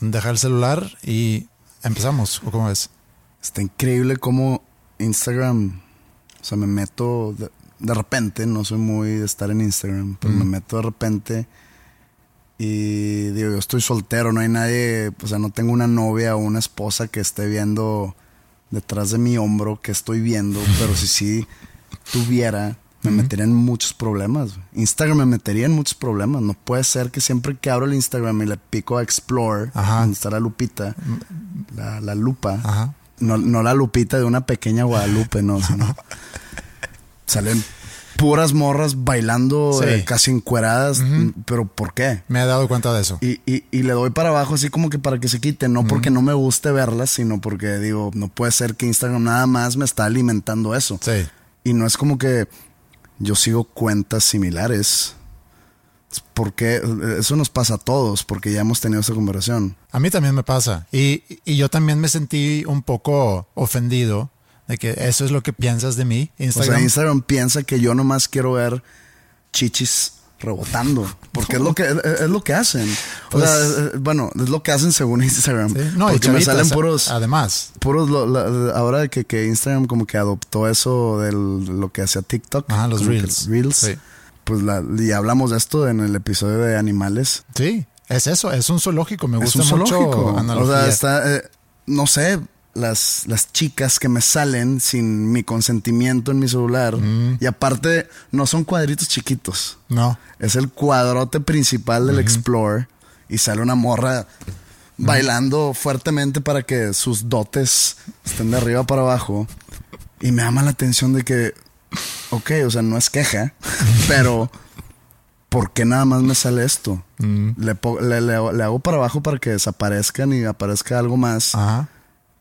Deja el celular y empezamos. ¿O cómo ves? Está increíble cómo Instagram, o sea, me meto de, de repente, no soy muy de estar en Instagram, pero me meto de repente y digo, yo estoy soltero, no hay nadie, o sea, no tengo una novia o una esposa que esté viendo detrás de mi hombro que estoy viendo, pero si sí tuviera, me metería en muchos problemas. Instagram me metería en muchos problemas. No puede ser que siempre que abro el Instagram y le pico a Explore, Ajá. donde está la lupita, la, la lupa, Ajá. no, no la lupita de una pequeña Guadalupe, no, sino salen puras morras bailando Sí. eh, casi encueradas, pero ¿por qué? Me he dado cuenta de eso. Y, y, y le doy para abajo así como que para que se quite, no porque no me guste verlas, sino porque digo, no puede ser que Instagram nada más me está alimentando eso. Sí. Y no es como que yo sigo cuentas similares. Es Porque eso nos pasa a todos, porque ya hemos tenido esa conversación. A mí también me pasa. Y, y yo también me sentí un poco ofendido de que eso es lo que piensas de mí. O Instagram. sea, Instagram piensa que yo nomás quiero ver chichis rebotando, porque es lo que es, es lo que hacen. O Pues- sea, bueno, es lo que hacen según Instagram. Sí. No, y porque me chavitas, salen puros Además. puros lo- la- ahora que, que Instagram como que adoptó eso de lo que hacía TikTok, Ajá, los Reels. Reels. Sí. Pues la, y hablamos de esto en el episodio de animales. Sí, es eso, es un zoológico. Me Es gusta un mucho zoológico. analogía. O sea, está, eh, no sé, las, las chicas que me salen sin mi consentimiento en mi celular. Mm. Y aparte, no son cuadritos chiquitos. No. Es el cuadrote principal del Explorer. Y sale una morra bailando fuertemente para que sus dotes estén de arriba para abajo. Y me llama la atención de que, ok, o sea, no es queja, pero ¿por qué nada más me sale esto? Le, po- le- le- le hago para abajo para que desaparezcan y aparezca algo más. Ajá.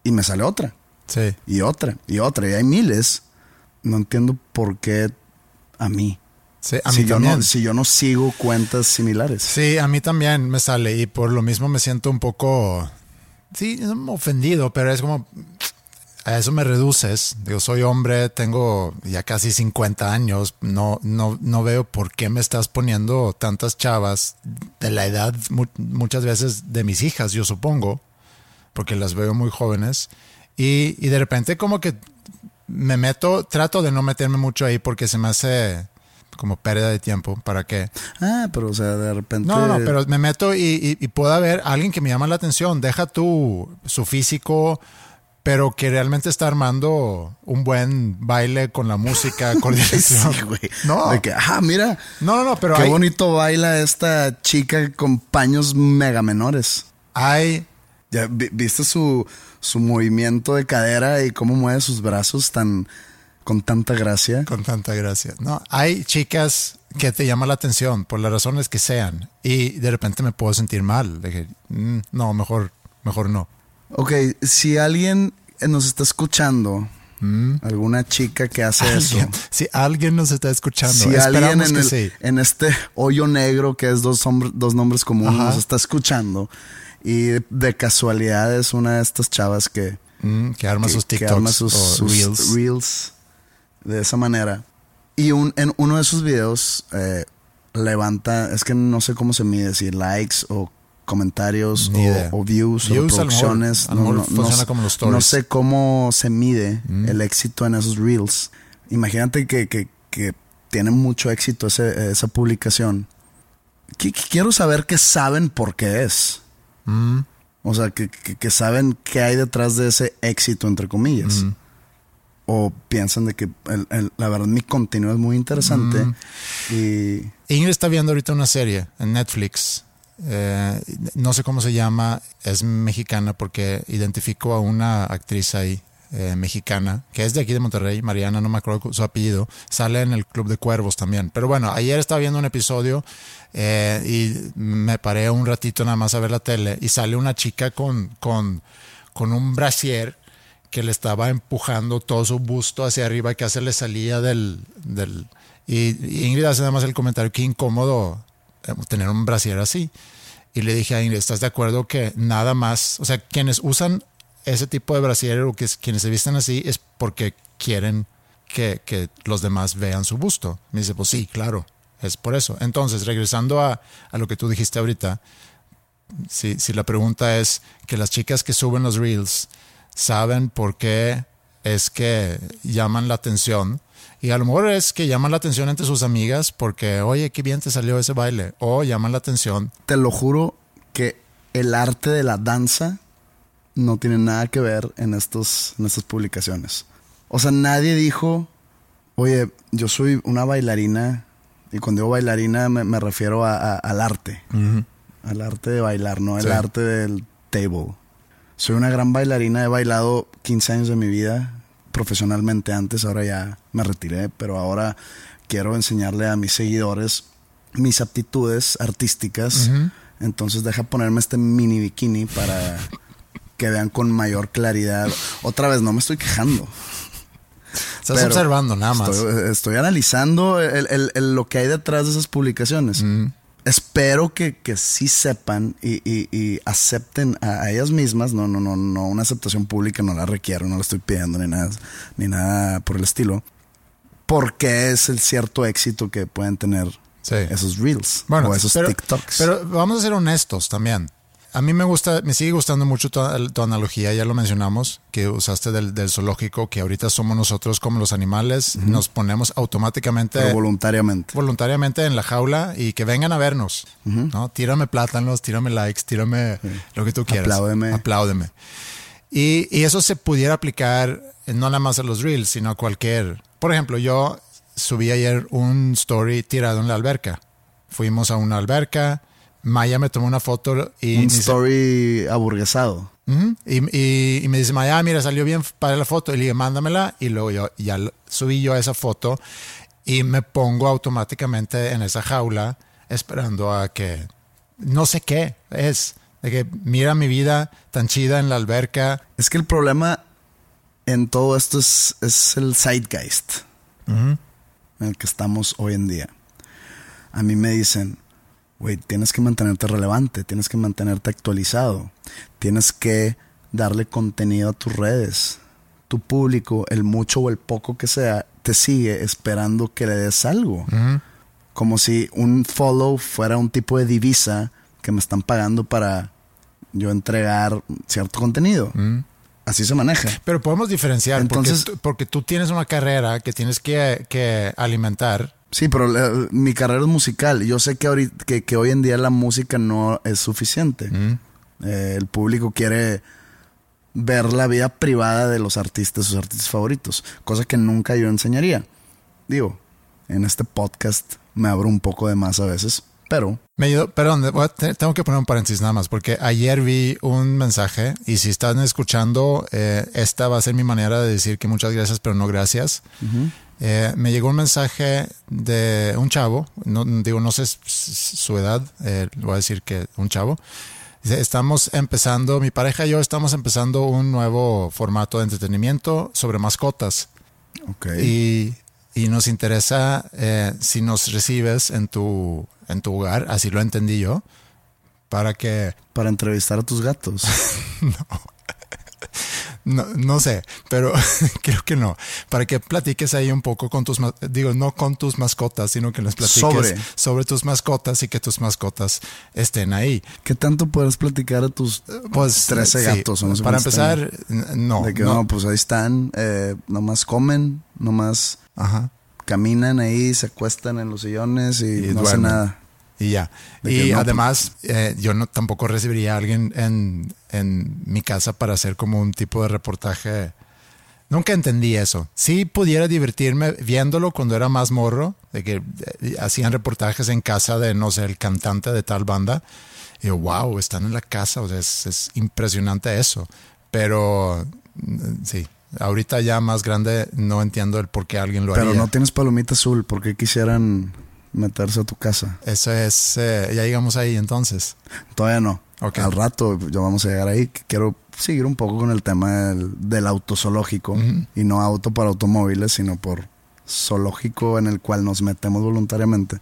Y me sale otra, Sí. y otra, y otra. Y hay miles. No entiendo por qué a mí. Sí, a si, mí yo también. no, si yo no sigo cuentas similares. Sí, a mí también me sale y por lo mismo me siento un poco, sí, ofendido, pero es como, a eso me reduces. Digo, soy hombre, tengo ya casi 50 años, no, no, no veo por qué me estás poniendo tantas chavas de la edad mu- muchas veces de mis hijas, yo supongo, porque las veo muy jóvenes. Y, y de repente como que me meto, trato de no meterme mucho ahí porque se me hace como pérdida de tiempo. ¿Para qué? Ah, pero o sea, de repente. No, no, pero me meto y, y, y puede haber alguien que me llama la atención. Deja tú su físico, pero que realmente está armando un buen baile con la música, coordinación. Sí, güey. No. De que, ah, mira. No, no, no, pero Qué hay, bonito baila esta chica con paños mega menores. hay Ya vi- viste su, su movimiento de cadera y cómo mueve sus brazos tan con tanta gracia. Con tanta gracia. No, hay chicas que te llaman la atención por las razones que sean y de repente me puedo sentir mal. Que, mm, no, mejor, mejor no. Ok, si alguien nos está escuchando, alguna chica que hace eso. Si alguien nos está escuchando, Si alguien en, que el- sí. en este hoyo negro que es dos, hombres- dos nombres comunes Ajá. nos está escuchando y de, casualidad es una de estas chavas que, Mm, que arma que- sus que TikToks arma sus, o sus Reels. de esa manera. Y un, en uno de sus videos eh, levanta, es que no sé cómo se mide, si likes o comentarios o, views, Views, o como los stories. No sé cómo se mide el éxito en esos reels. Imagínate que, que, que tiene mucho éxito ese- esa publicación. Qui- qui- Quiero saber qué saben por qué es. Mm, O sea, que, que- que saben qué hay detrás de ese éxito, entre comillas. O piensan de que el- el- la verdad mi contenido es muy interesante. Y Ingrid está viendo ahorita una serie en Netflix. Eh, no sé cómo se llama, es mexicana porque identifico a una actriz ahí eh, mexicana que es de aquí de Monterrey, Mariana, no me acuerdo su apellido, sale en el Club de Cuervos también. Pero bueno, ayer estaba viendo un episodio eh, y me paré un ratito nada más a ver la tele y sale una chica con, con, con un brasier que le estaba empujando todo su busto hacia arriba que se le salía del... del y, y Ingrid hace nada más el comentario, qué incómodo eh, tener un brasier así. Y le dije a Ingrid, ¿estás de acuerdo que nada más, o sea, quienes usan ese tipo de brasier o que es- quienes se visten así es porque quieren que, que los demás vean su busto? Me dice, pues sí, claro, es por eso. Entonces, regresando a, a lo que tú dijiste ahorita, si, si la pregunta es que las chicas que suben los reels saben por qué es que llaman la atención. Y a lo mejor es que llaman la atención entre sus amigas porque, oye, qué bien te salió ese baile. O llaman la atención. te lo juro que el arte de la danza no tiene nada que ver en, estos, en estas publicaciones. O sea, nadie dijo, oye, yo soy una bailarina, y cuando digo bailarina me, me refiero a- a- al arte, al arte de bailar, no el Sí. arte del table. Soy una gran bailarina, he bailado 15 años de mi vida profesionalmente antes, ahora ya me retiré, pero ahora quiero enseñarle a mis seguidores mis aptitudes artísticas. Entonces deja ponerme este mini bikini para que vean con mayor claridad. Otra vez, no me estoy quejando. Estás pero observando nada más. Estoy, estoy analizando el- el- el- lo que hay detrás de esas publicaciones. Espero que, que sí sepan y, y- y acepten a, a ellas mismas. No, no, no, no, una aceptación pública no la requiero, no la estoy pidiendo ni nada, ni nada por el estilo. Porque es el cierto éxito que pueden tener Sí. esos reels Bueno, o esos pero, TikToks. Pero vamos a ser honestos también. A mí me gusta, me sigue gustando mucho tu, tu analogía, ya lo mencionamos, que usaste del, del zoológico, que ahorita somos nosotros como los animales, nos ponemos automáticamente, pero voluntariamente. voluntariamente en la jaula y que vengan a vernos, ¿no? Tírame plátanos, tírame likes, tírame lo que tú quieras. Apláudeme. Apláudeme. Y, y eso se pudiera aplicar eh, no nada más a los reels, sino a cualquier. Por ejemplo, yo subí ayer un story tirado en la alberca. Fuimos a una alberca, Maya me tomó una foto y, Un me dice- story aburguesado. Ujú. y, y- y me dice, Maya, mira, salió bien para la foto. Y le dije, mándamela. Y luego yo ya subí yo esa foto y me pongo automáticamente en esa jaula esperando a que no sé qué es. De que mira mi vida tan chida en la alberca. Es que el problema en todo esto es, es el zeitgeist en el que estamos hoy en día. A mí me dicen, güey, tienes que mantenerte relevante, tienes que mantenerte actualizado, tienes que darle contenido a tus redes. Tu público, el mucho o el poco que sea, te sigue esperando que le des algo. Como si un follow fuera un tipo de divisa que me están pagando para yo entregar cierto contenido. Así se maneja. Pero podemos diferenciar Entonces- porque, tú, porque tú tienes una carrera que tienes que, que alimentar. Sí, pero la- mi carrera es musical. Yo sé que, ahorita, que, que hoy en día la música no es suficiente. Eh, el público quiere ver la vida privada de los artistas, sus artistas favoritos, cosa que nunca yo enseñaría. Digo, en este podcast me abro un poco de más a veces, Pero Me ayudó, perdón, tengo que poner un paréntesis nada más, porque ayer vi un mensaje y si están escuchando, eh, esta va a ser mi manera de decir que muchas gracias, pero no gracias. Eh, me llegó un mensaje de un chavo, no, digo, no sé su edad, eh, voy a decir que un chavo. Dice, estamos empezando, mi pareja y yo estamos empezando un nuevo formato de entretenimiento sobre mascotas Ok. y, y nos interesa eh, si nos recibes en tu, en tu hogar, así lo entendí yo, para que, Para entrevistar a tus gatos. no, no sé, pero creo que no, para que platiques ahí un poco con tus, digo, no con tus mascotas, sino que les platiques Sobre. sobre, tus mascotas y que tus mascotas estén ahí. ¿Qué tanto puedes platicar a tus Pues 13 sí, gatos? o no sé para empezar, no. De que no. no, pues ahí están, eh, nomás comen, nomás Ajá. caminan ahí, se acuestan en los sillones y, Y no hacen nada. Y ya. Y no, pues- además, eh, yo no tampoco recibiría a alguien en, en mi casa para hacer como un tipo de reportaje. Nunca entendí eso. Sí pudiera divertirme viéndolo cuando era más morro, de que eh, hacían reportajes en casa de, no sé, el cantante de tal banda. Y yo, wow, están en la casa, o sea, es, es impresionante eso. Pero mm, sí, ahorita ya más grande no entiendo el por qué alguien lo Pero haría. no tienes palomita azul, porque quisieran meterse a tu casa? Eso es, eh, ya llegamos ahí entonces. Todavía no. Al rato ya vamos a llegar ahí. Quiero seguir un poco con el tema del, del autozoológico y no auto para automóviles, sino por zoológico en el cual nos metemos voluntariamente.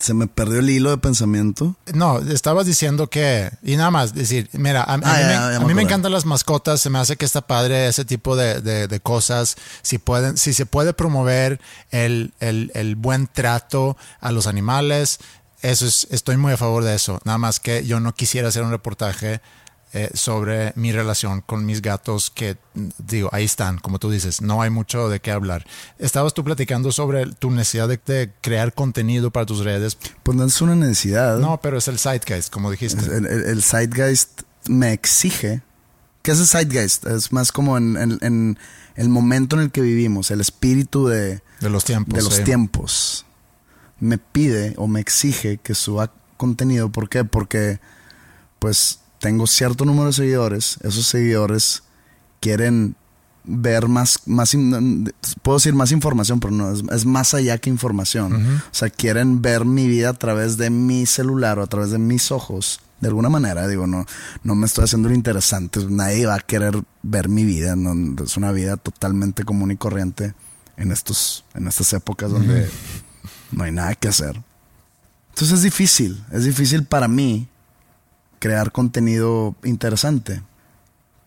Se me perdió el hilo de pensamiento. No, estabas diciendo que, y nada más, decir, mira, a, a Ah, mí, ya, me, ya, a me mí me acordé. encantan las mascotas, se me hace que está padre ese tipo de, de- de cosas, si pueden, si se puede promover el, el- el buen trato a los animales, eso es, estoy muy a favor de eso, nada más que yo no quisiera hacer un reportaje eh, sobre mi relación con mis gatos que, digo, ahí están, como tú dices, no hay mucho de qué hablar. Estabas tú platicando sobre tu necesidad de, de crear contenido para tus redes, Pues no es una necesidad. no, pero es el zeitgeist, como dijiste. El, el, el zeitgeist me exige. ¿Qué es el zeitgeist? Es más como en, en- en el momento en el que vivimos, el espíritu de, De los tiempos. de los sí. tiempos. Me pide o me exige que suba contenido. ¿Por qué? Porque pues tengo cierto número de seguidores. Esos seguidores quieren ver más, más puedo decir más información, pero no, es, es más allá que información. O sea, quieren ver mi vida a través de mi celular o a través de mis ojos. De alguna manera, digo, no, no me estoy haciendo lo interesante. Nadie va a querer ver mi vida. no, es una vida totalmente común y corriente en estos, en estas épocas donde no hay nada que hacer. Entonces es difícil, es difícil para mí crear contenido interesante.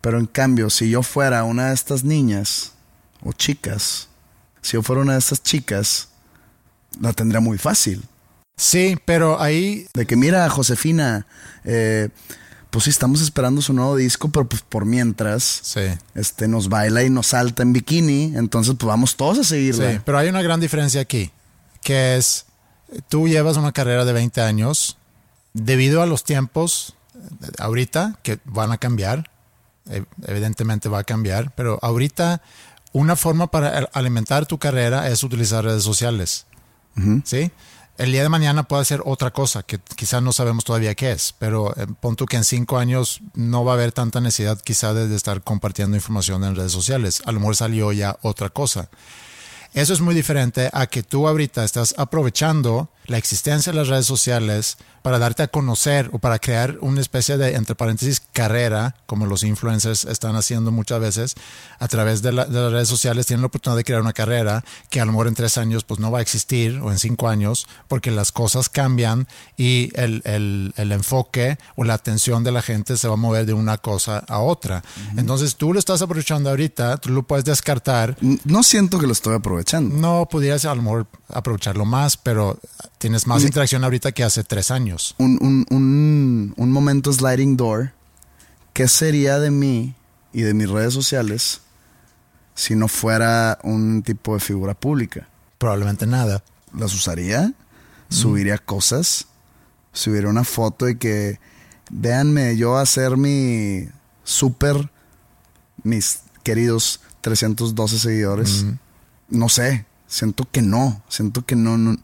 Pero en cambio, si yo fuera una de estas niñas o chicas, si yo fuera una de estas chicas, la tendría muy fácil. Sí, pero ahí De que mira, Josefina, eh, pues sí, estamos esperando su nuevo disco, pero pues por mientras, sí, este, nos baila y nos salta en bikini, entonces pues vamos todos a seguirla. sí, pero hay una gran diferencia aquí, que es tú llevas una carrera de 20 años debido a los tiempos ahorita que van a cambiar, eh, evidentemente va a cambiar, pero ahorita una forma para al- alimentar tu carrera es utilizar redes sociales. ¿Sí? El día de mañana puede ser otra cosa que quizás no sabemos todavía qué es, pero eh, pon tú que en cinco años no va a haber tanta necesidad quizá de, de estar compartiendo información en redes sociales. A lo mejor salió ya otra cosa. Eso es muy diferente a que tú ahorita estás aprovechando la existencia de las redes sociales para darte a conocer o para crear una especie de, entre paréntesis, carrera, como los influencers están haciendo muchas veces, a través de, la- de las redes sociales tienen la oportunidad de crear una carrera que a lo mejor en tres años pues no va a existir o en cinco años porque las cosas cambian y el, el- el enfoque o la atención de la gente se va a mover de una cosa a otra. Entonces tú lo estás aprovechando ahorita, tú lo puedes descartar No siento que lo estoy aprovechando. no pudieras a lo mejor aprovecharlo más, pero tienes más interacción ahorita que hace tres años. Un, un, un, un momento sliding door. ¿Qué sería de mí y de mis redes sociales si no fuera un tipo de figura pública? Probablemente nada. las usaría, subiría cosas, subiría una foto de que véanme yo hacer mi super, mis queridos 312 seguidores. No sé, siento que no, siento que no, no,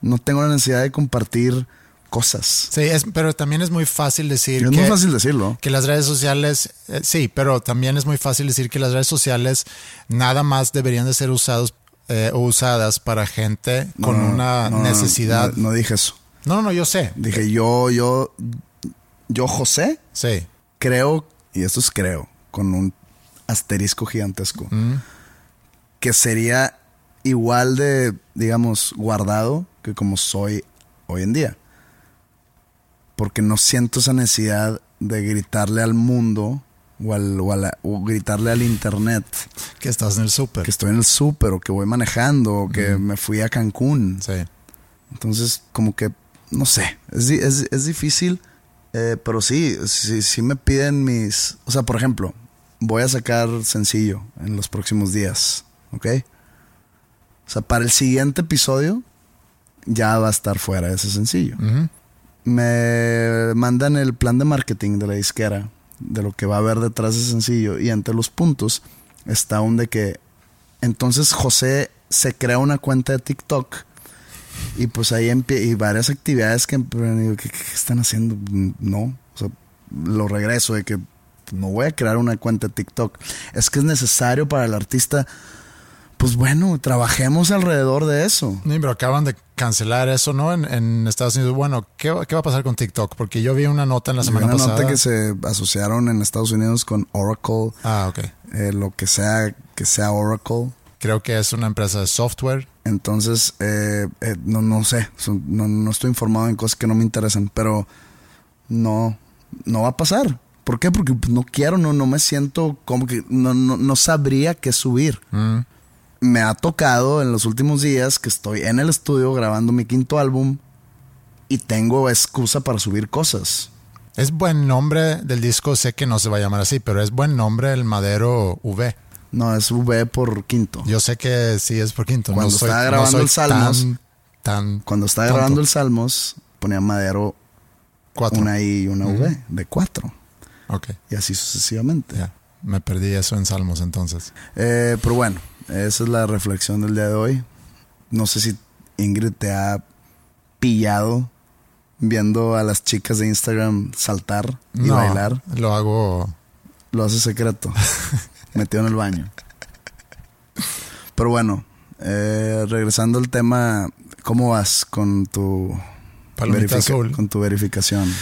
no tengo la necesidad de compartir cosas. Sí, es, pero también es muy fácil decir Es que, muy fácil decirlo. que las redes sociales, eh, sí, pero también es muy fácil decir que las redes sociales nada más deberían de ser usados eh, usadas para gente con No, una no, necesidad. No, no dije eso. No, no, no, yo sé. Dije yo, yo, yo, José, Sí. creo, y esto es creo, con un asterisco gigantesco, que sería igual de, digamos, guardado que como soy hoy en día. Porque no siento esa necesidad de gritarle al mundo o, al, o, a la- o gritarle al internet Que estás en el súper. que estoy en el súper o que voy manejando o que me fui a Cancún. Sí. Entonces, como que, no sé, es, es, es difícil, eh, pero sí, sí, sí me piden mis... O sea, por ejemplo, voy a sacar sencillo en los próximos días, ¿ok? O sea, para el siguiente episodio ya va a estar fuera ese sencillo. Me mandan el plan de marketing de la disquera, de lo que va a haber detrás de sencillo, y entre los puntos está un de que entonces José se crea una cuenta de TikTok y pues ahí y varias actividades que pero digo, ¿qué, qué están haciendo? No, o sea, lo regreso de que no voy a crear una cuenta de TikTok. Es que es necesario para el artista. Pues bueno, trabajemos alrededor de eso. Sí, pero acaban de cancelar eso, ¿no? En, en Estados Unidos. Bueno, ¿qué, va- qué va a pasar con TikTok? Porque yo vi una nota en la Vi semana una pasada. nota que se asociaron en Estados Unidos con Oracle, Ah, ok. eh, lo que sea que sea Oracle. Creo que es una empresa de software. Entonces, eh, eh, no, no sé, son- no, no estoy informado en cosas que no me interesan, pero no, no va a pasar. ¿Por qué? Porque no quiero, no, no me siento como que no, no, no sabría qué subir. Mm. Me ha tocado en los últimos días que estoy en el estudio grabando mi quinto álbum y tengo excusa para subir cosas. Es buen nombre del disco, sé que no se va a llamar así, pero es buen nombre el Madero V. No, es V por quinto. Yo sé que sí es por quinto. Cuando no soy, estaba no grabando soy el Salmos, tan, tan Cuando estaba tonto. grabando el Salmos, ponía Madero cuatro. una I y una V de cuatro. Ok, Y así sucesivamente. Me perdí eso en Salmos entonces. Eh, pero bueno, esa es la reflexión del día de hoy. No sé si Ingrid te ha pillado viendo a las chicas de Instagram saltar y no, bailar. lo hago. Lo hace secreto. metido en el baño. Pero bueno, eh, regresando al tema, ¿cómo vas con tu azul. con tu verificación?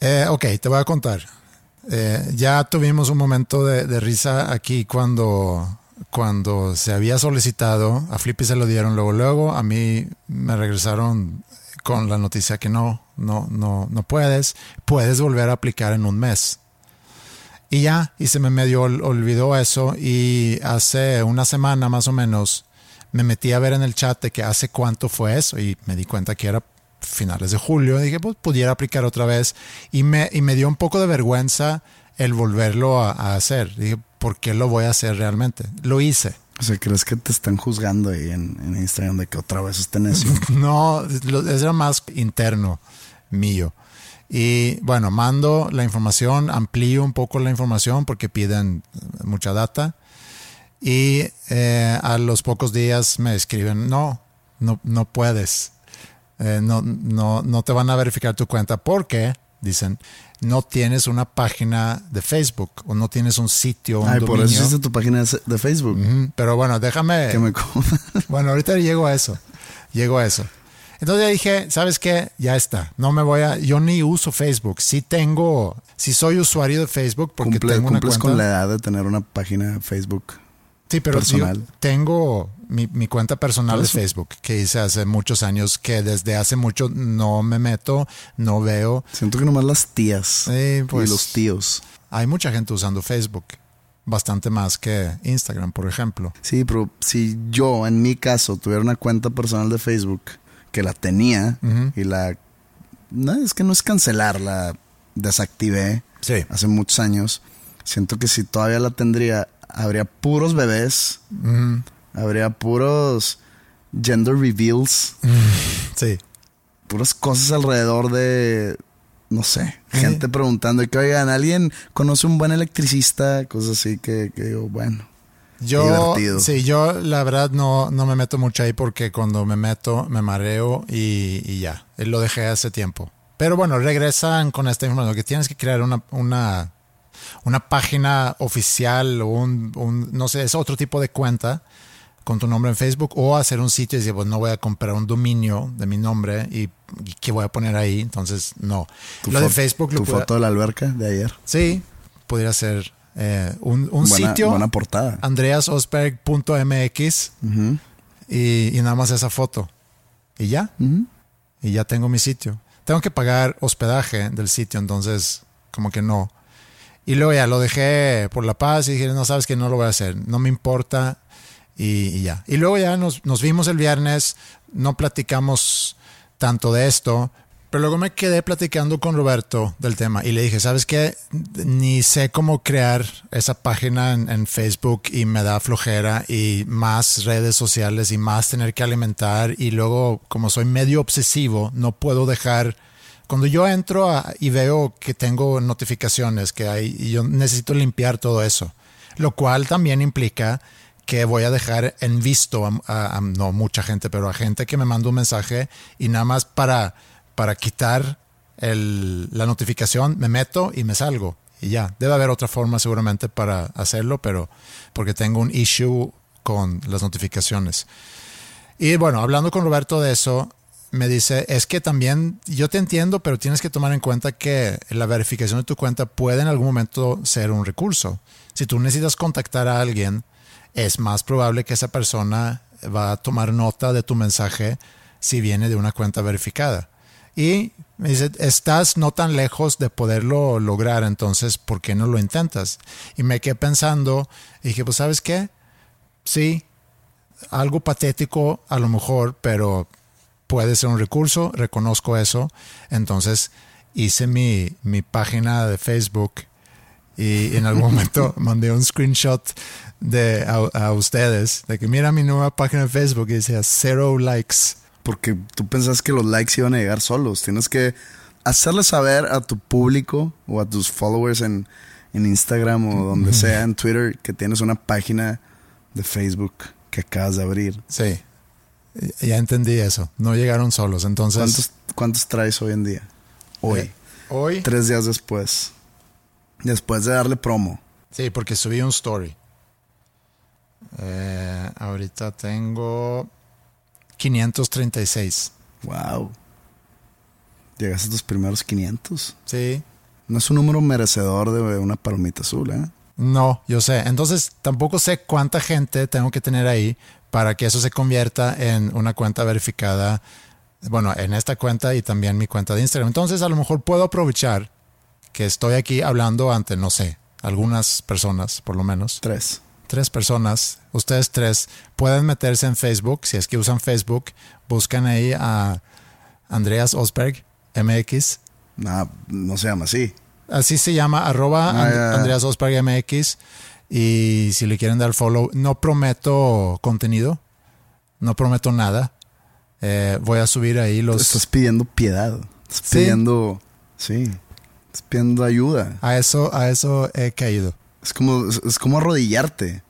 Eh, ok, te voy a contar. Eh, ya tuvimos un momento de, de risa aquí cuando, cuando se había solicitado, a Flippy se lo dieron luego, luego a mí me regresaron con la noticia que no, no, no, no puedes, puedes volver a aplicar en un mes. Y ya, y se me medio ol- olvidó eso y hace una semana más o menos me metí a ver en el chat de que hace cuánto fue eso y me di cuenta que era finales de julio. Dije, pues pudiera aplicar otra vez y me, y me dio un poco de vergüenza el volverlo a, a hacer. Dije, ¿por qué lo voy a hacer realmente? Lo hice. O sea, ¿crees que te están juzgando ahí en, en Instagram de que otra vez este necio? No, lo- era más interno mío. Y bueno, mando la información, amplío un poco la información porque piden mucha data. Y eh, a los pocos días me escriben, no, no, no puedes. Eh, no, no, no te van a verificar tu cuenta porque, dicen, no tienes una página de Facebook o no tienes un sitio, un Ay, por eso hiciste tu página de Facebook. Pero bueno, déjame... Que me Bueno, ahorita llego a eso. Llego a eso. Entonces dije, ¿sabes qué? Ya está. No me voy a. Yo ni uso Facebook. Sí tengo. Sí soy usuario de Facebook porque Cumple- tengo una cumples cuenta. con la edad de tener una página de Facebook. Sí, pero yo personal. tengo mi, mi cuenta personal de. Facebook que hice hace muchos años, que desde hace mucho no me meto, no veo. Siento que nomás las tías Sí, pues- y los tíos. Hay mucha gente usando Facebook. Bastante más que Instagram, por ejemplo. Sí, pero si yo, en mi caso, tuviera una cuenta personal de Facebook, que la tenía y la... No, es que no es cancelar, la desactivé Sí. hace muchos años. Siento que si todavía la tendría, habría puros bebés, habría puros gender reveals, Sí. puras cosas alrededor de, no sé, gente preguntando que, oigan, ¿alguien conoce un buen electricista? Cosas así que, que digo, bueno. Yo, divertido. sí, yo la verdad no, no me meto mucho ahí porque cuando me meto me mareo y, y ya. Lo dejé hace tiempo. Pero bueno, regresan con esta información que tienes que crear una, una, una página oficial o un, un, no sé, es otro tipo de cuenta con tu nombre en Facebook o hacer un sitio y decir, pues no voy a comprar un dominio de mi nombre y, y qué voy a poner ahí. Entonces, no. Lo de Facebook lo Tu foto de la alberca de ayer. Sí, podría ser eh, un, un buena, sitio. Buena portada. andreasosberg.mx Ujú. y, y nada más esa foto. Y ya. Y ya tengo mi sitio. Tengo que pagar hospedaje del sitio, entonces como que no. Y luego ya lo dejé por la paz y dije, no sabes que no lo voy a hacer, no me importa y, ya. Y luego ya nos, nos vimos el viernes, no platicamos tanto de esto, pero luego me quedé platicando con Roberto del tema y le dije, ¿sabes qué? Ni sé cómo crear esa página en Facebook y me da flojera y más redes sociales y más tener que alimentar y luego como soy medio obsesivo, no puedo dejar... Cuando yo entro a- y veo que tengo notificaciones que hay y yo necesito limpiar todo eso, lo cual también implica que voy a dejar en visto a, no mucha gente, pero a gente que me manda un mensaje y nada más para, para quitar la notificación me meto y me salgo y ya. Debe haber otra forma seguramente para hacerlo, pero porque tengo un issue con las notificaciones. Y bueno, hablando con Roberto de eso, me dice, es que también yo te entiendo, pero tienes que tomar en cuenta que la verificación de tu cuenta puede en algún momento ser un recurso. Si tú necesitas contactar a alguien, es más probable que esa persona va a tomar nota de tu mensaje si viene de una cuenta verificada. Y me dice, estás no tan lejos de poderlo lograr, entonces, ¿por qué no lo intentas? Y me quedé pensando y dije, pues, ¿sabes qué? Sí, algo patético a lo mejor, pero puede ser un recurso, reconozco eso. Entonces hice mi, mi página de Facebook y en algún momento mandé un screenshot de, a, a ustedes de que mira mi nueva página de Facebook y decía cero likes. Porque tú pensás que los likes iban a llegar solos. Tienes que hacerle saber a tu público o a tus followers en, en Instagram o donde sea, en Twitter, que tienes una página de Facebook que acabas de abrir. Sí, ya entendí eso. No llegaron solos. Entonces, ¿Cuántos, cuántos traes hoy en día? Hoy. eh, hoy, Tres días después. Después de darle promo. sí, porque subí un story. Eh, ahorita tengo 536. Wow. Llegaste a tus primeros 500. Sí, No es un número merecedor de una palomita azul, ¿eh? No, yo sé. Entonces tampoco sé cuánta gente tengo que tener ahí para que eso se convierta en una cuenta verificada. Bueno, en esta cuenta y también mi cuenta de Instagram. Entonces a lo mejor puedo aprovechar que estoy aquí hablando ante, no sé, algunas personas, por lo menos. Tres. Tres personas, ustedes tres, pueden meterse en Facebook, si es que usan Facebook, buscan ahí a Andreas Osberg, MX, Nah, no se llama así. Así se llama, arroba Ah, And-. Andreas Osberg MX. Y si le quieren dar follow, no prometo contenido, no prometo nada. Eh, voy a subir ahí los... Estás pidiendo piedad. Estás Sí. pidiendo. Sí. Estás pidiendo ayuda. A eso, a eso he caído. Es como, es, es como arrodillarte.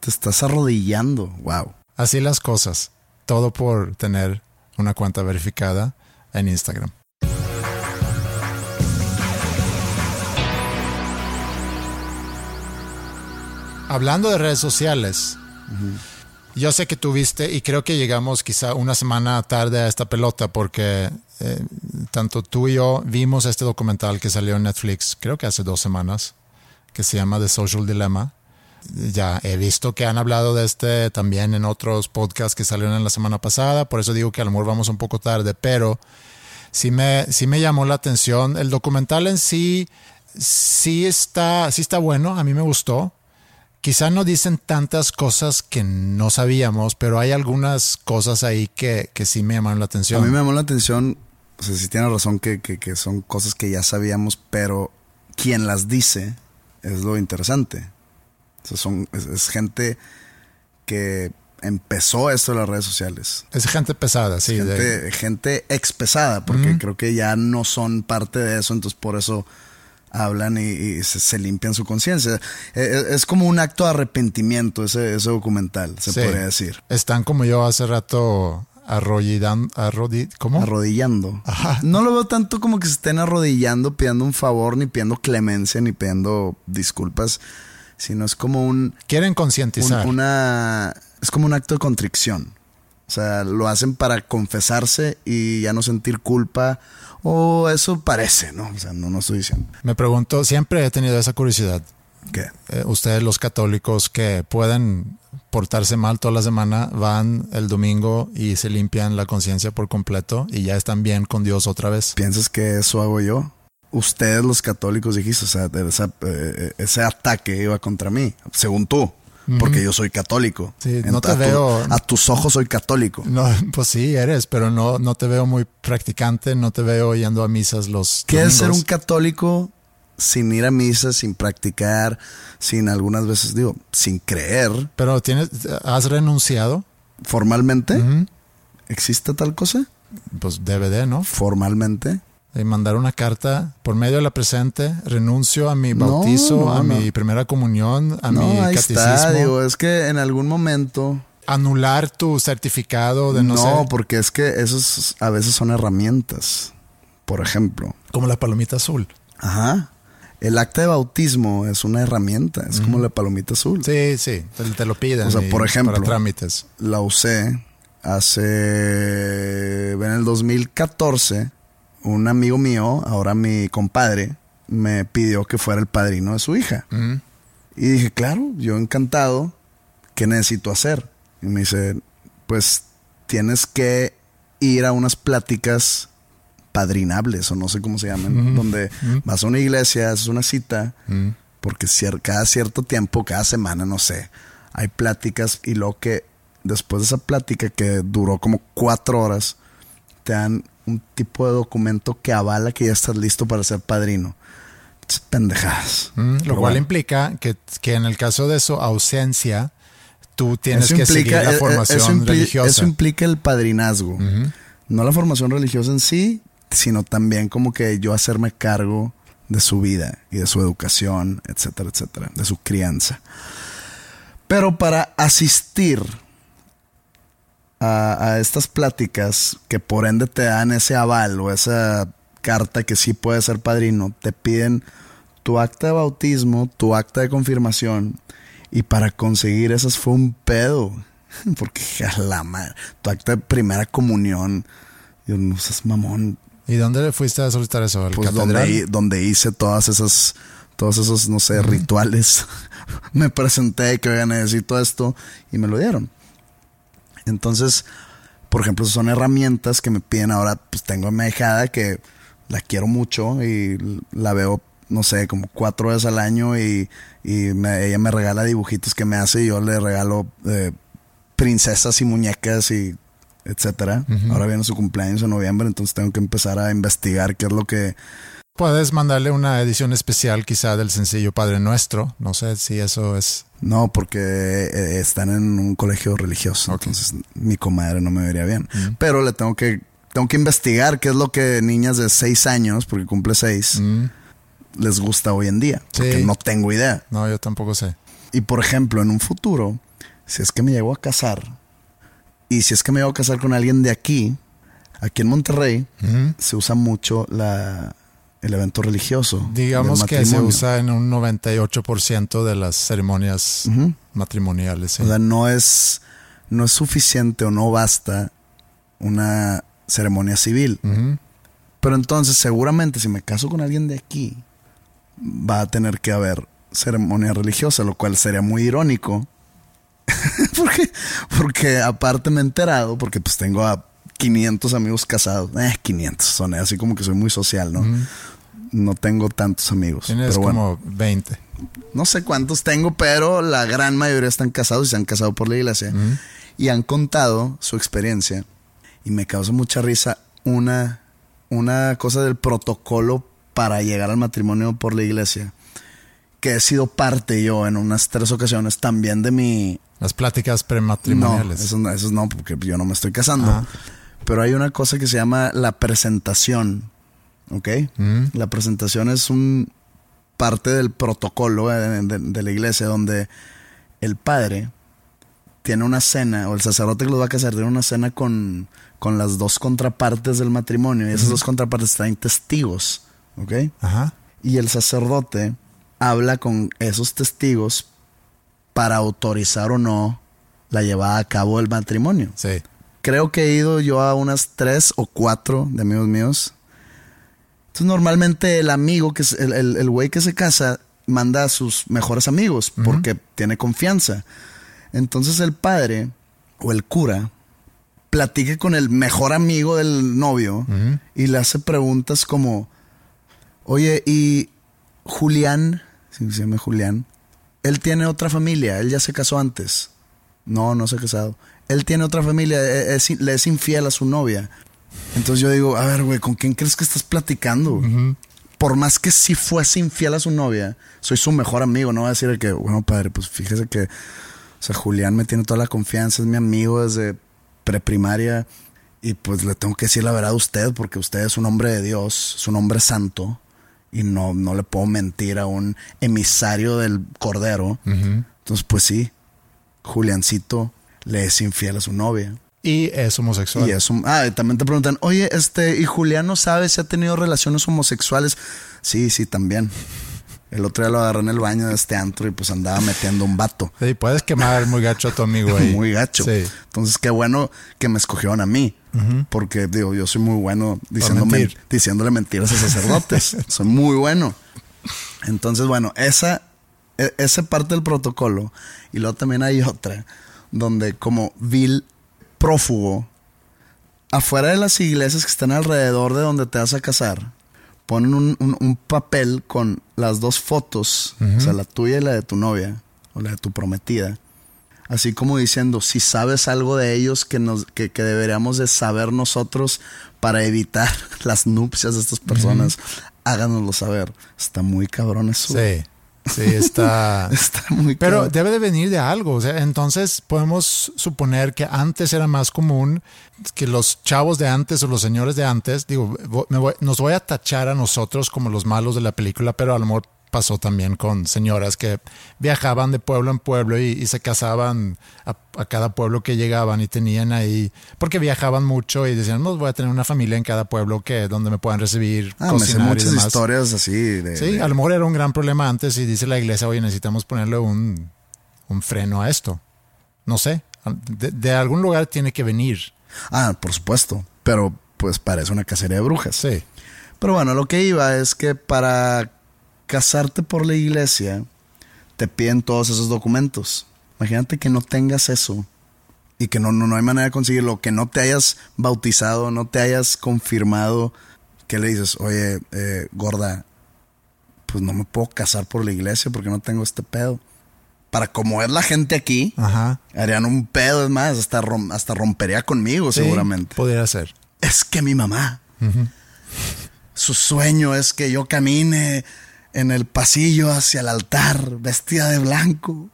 Te estás arrodillando. Wow. Así las cosas. Todo por tener una cuenta verificada en Instagram. Hablando de redes sociales, yo sé que tuviste y creo que llegamos quizá una semana tarde a esta pelota porque eh, tanto tú y yo vimos este documental que salió en Netflix, creo que hace dos semanas, que se llama The Social Dilemma. Ya he visto que han hablado de este también en otros podcasts que salieron en la semana pasada, por eso digo que a lo mejor vamos un poco tarde, pero sí me, sí me llamó la atención. El documental en sí, sí está, sí está bueno, a mí me gustó. Quizá no dicen tantas cosas que no sabíamos, pero hay algunas cosas ahí que, que sí me llamaron la atención. A mí me llamó la atención. O sea, si tienes razón que, que- que son cosas que ya sabíamos, pero quien las dice es lo interesante. O sea, son, es, es gente que empezó esto de las redes sociales. Es gente pesada, sí. de- gente, gente ex pesada, porque creo que ya no son parte de eso, entonces por eso hablan y, y se, se limpian su conciencia. Eh, eh, Es, como un acto de arrepentimiento ese, ese documental, se Sí. podría decir. Están como yo hace rato arrodillando, arrodi- ¿cómo? Arrodillando. Ajá. No lo veo tanto como que se estén arrodillando pidiendo un favor, ni pidiendo clemencia, ni pidiendo disculpas, sino es como un, Quieren un- concientizar. una es como un acto de contrición. O sea, lo hacen para confesarse y ya no sentir culpa. O eso parece, ¿no? O sea, no, no estoy diciendo. Me pregunto, siempre he tenido esa curiosidad. ¿Qué? Eh, ustedes los católicos que pueden portarse mal toda la semana, van el domingo y se limpian la conciencia por completo y ya están bien con Dios otra vez. ¿Piensas que eso hago yo? Ustedes los católicos dijiste, o sea, esa- eh, ese ataque iba contra mí, según tú, porque yo soy católico. Sí, no te a tu- veo- a tus ojos soy católico. No, pues sí, eres, pero no, no te veo muy practicante, no te veo yendo a misas los ¿Qué es ser un domingos. católico sin ir a misa, sin practicar, sin algunas veces, digo, sin creer Pero tienes, has renunciado, formalmente? ¿Existe tal cosa? pues DVD, ¿no? Formalmente. Y mandar una carta por medio de la presente, renuncio a mi bautizo, no, a no. mi primera comunión, a mi ahí catecismo. está, digo, es que en algún momento... anular tu certificado de no, No, sé, porque es que esos a veces son herramientas. Por ejemplo, como la palomita azul. ajá. El acta de bautismo es una herramienta, es como la palomita azul. Sí, sí, te, te lo piden. O sea, por ejemplo, Para trámites. la usé hace en el 2014 un amigo mío ahora mi compadre me pidió que fuera el padrino de su hija. Y dije claro yo encantado. Qué necesito hacer y me dice pues tienes que ir a unas pláticas padrinables o no sé cómo se llaman donde vas a una iglesia haces una cita porque cier- cada cierto tiempo, cada semana, no sé, hay pláticas y lo que después de esa plática que duró como cuatro horas, te dan un tipo de documento que avala que ya estás listo para ser padrino. Ch, Pendejadas. Mm, lo cual bueno. implica que, que en el caso de su ausencia, tú tienes Eso que implica- seguir la eh, eh, formación eso religiosa. Eso implica el padrinazgo. No la formación religiosa en sí, sino también como que yo hacerme cargo de su vida y de su educación, etcétera, etcétera, de su crianza. Pero para asistir a, a estas pláticas que por ende te dan ese aval o esa carta que sí puedes ser padrino, te piden tu acta de bautismo, tu acta de confirmación y para conseguir esas fue un pedo. Porque a la madre, tu acta de primera comunión, yo no seas mamón, ¿Y dónde fuiste a solicitar eso? ¿Al pues donde, donde hice todas esas, todos esos, no sé, rituales. me presenté que oiga, necesito esto y me lo dieron. Entonces, por ejemplo, son herramientas que me piden ahora, pues tengo a mi ahijada que la quiero mucho y la veo, no sé, como cuatro veces al año y, y me- ella me regala dibujitos que me hace y yo le regalo eh, princesas y muñecas y etcétera. Ahora viene su cumpleaños en noviembre, entonces tengo que empezar a investigar qué es lo que Puedes mandarle una edición especial quizá del sencillo Padre Nuestro. No sé si eso es... no, porque eh, están en un colegio religioso, entonces mi comadre no me vería bien. Pero le tengo que tengo que investigar qué es lo que niñas de seis años, porque cumple seis, Mm, les gusta hoy en día, porque Sí. no tengo idea. no, yo tampoco sé. Y por ejemplo, en un futuro, si es que me llego a casar, y si es que me llego a casar con alguien de aquí, aquí en Monterrey, Ujú. se usa mucho la, el evento religioso. Digamos que se usa en un 98% de las ceremonias matrimoniales. sí. O sea, no es, no es suficiente o no basta una ceremonia civil. Pero entonces, seguramente, si me caso con alguien de aquí, va a tener que haber ceremonia religiosa, lo cual sería muy irónico. porque, porque aparte me he enterado, porque pues tengo a 500 amigos casados. Eh, 500, son así como que soy muy social, ¿no? No tengo tantos amigos. Tienes pero bueno. como 20. No sé cuántos tengo, pero la gran mayoría están casados y se han casado por la iglesia. Y han contado su experiencia. Y me causa mucha risa una, una cosa del protocolo para llegar al matrimonio por la iglesia. Que he sido parte yo en unas tres ocasiones también de mi... Las pláticas prematrimoniales. eso, no, eso no, porque yo no me estoy casando. Ajá. Pero hay una cosa que se llama la presentación. ¿Ok? Mm. La presentación es un parte del protocolo de, de la iglesia donde el padre tiene una cena, o el sacerdote que los va a casar tiene una cena con, con las dos contrapartes del matrimonio, y esas dos contrapartes traen testigos, ¿ok? Ajá. Y el sacerdote habla con esos testigos para autorizar o no la llevada a cabo del matrimonio. Sí. Creo que he ido yo a unas tres o cuatro de amigos míos. Entonces, normalmente el amigo, que es el, el, el güey que se casa, manda a sus mejores amigos porque tiene confianza. Entonces el padre o el cura platique con el mejor amigo del novio y le hace preguntas como, oye, ¿y Julián? Si se llama Julián. Él tiene otra familia, él ya se casó antes. No, no se ha casado. Él tiene otra familia, e-, es- le es infiel a su novia. Entonces yo digo, a ver, güey, ¿con quién crees que estás platicando? Por más que sí fuese infiel a su novia, soy su mejor amigo. No voy a decir que, bueno, padre, pues fíjese que, o sea, Julián me tiene toda la confianza, es mi amigo desde preprimaria. Y pues le tengo que decir la verdad a usted, porque usted es un hombre de Dios, es un hombre santo. Y no, no le puedo mentir a un emisario del cordero. Entonces, pues sí, Juliancito le es infiel a su novia. Y es homosexual. Y eso. Ah, y también te preguntan, oye, este, ¿y Julián no sabe si ha tenido relaciones homosexuales? Sí, sí, también. El otro día lo agarré en el baño de este antro y pues andaba metiendo un vato. Sí, puedes quemar muy gacho a tu amigo ahí. Muy gacho. Sí. Entonces, qué bueno que me escogieron a mí. Porque, digo, yo soy muy bueno diciendo mentir. men- diciéndole mentiras a sacerdotes. soy muy bueno. Entonces, bueno, esa, e- esa parte del protocolo. Y luego también hay otra, donde como vil prófugo, afuera de las iglesias que están alrededor de donde te vas a casar, ponen un, un- un papel con las dos fotos, o sea, la tuya y la de tu novia, o la de tu prometida. Así como diciendo, si sabes algo de ellos que, nos, que, que deberíamos de saber nosotros para evitar las nupcias de estas personas, háganoslo saber. Está muy cabrón eso. Sí. Sí, está. Está muy Pero debe de venir de algo. O sea, entonces podemos suponer que antes era más común que los chavos de antes o los señores de antes, digo, vo- me voy- nos voy a tachar a nosotros como los malos de la película, pero a lo mejor pasó también con señoras que viajaban de pueblo en pueblo y, y se casaban a, a cada pueblo que llegaban y tenían ahí, porque viajaban mucho y decían, no, voy a tener una familia en cada pueblo que donde me puedan recibir, Ah, me cocinar y muchas demás. historias así de, Sí, de- a lo mejor era un gran problema antes y dice la iglesia, oye, necesitamos ponerle un, un freno a esto. No sé, de, de algún lugar tiene que venir. Ah, por supuesto. Pero pues parece una cacería de brujas. Sí, Pero bueno, lo que iba es que para casarte por la iglesia te piden todos esos documentos. Imagínate que no tengas eso y que no, no, no hay manera de conseguirlo, que no te hayas bautizado, no te hayas confirmado, que le dices, oye, eh, gorda, pues no me puedo casar por la iglesia porque no tengo este pedo. Para como es la gente aquí, ajá. harían un pedo, es más, hasta, rom- hasta rompería conmigo Sí, seguramente Podría ser. es que mi mamá, su sueño es que yo camine en el pasillo hacia el altar vestida de blanco.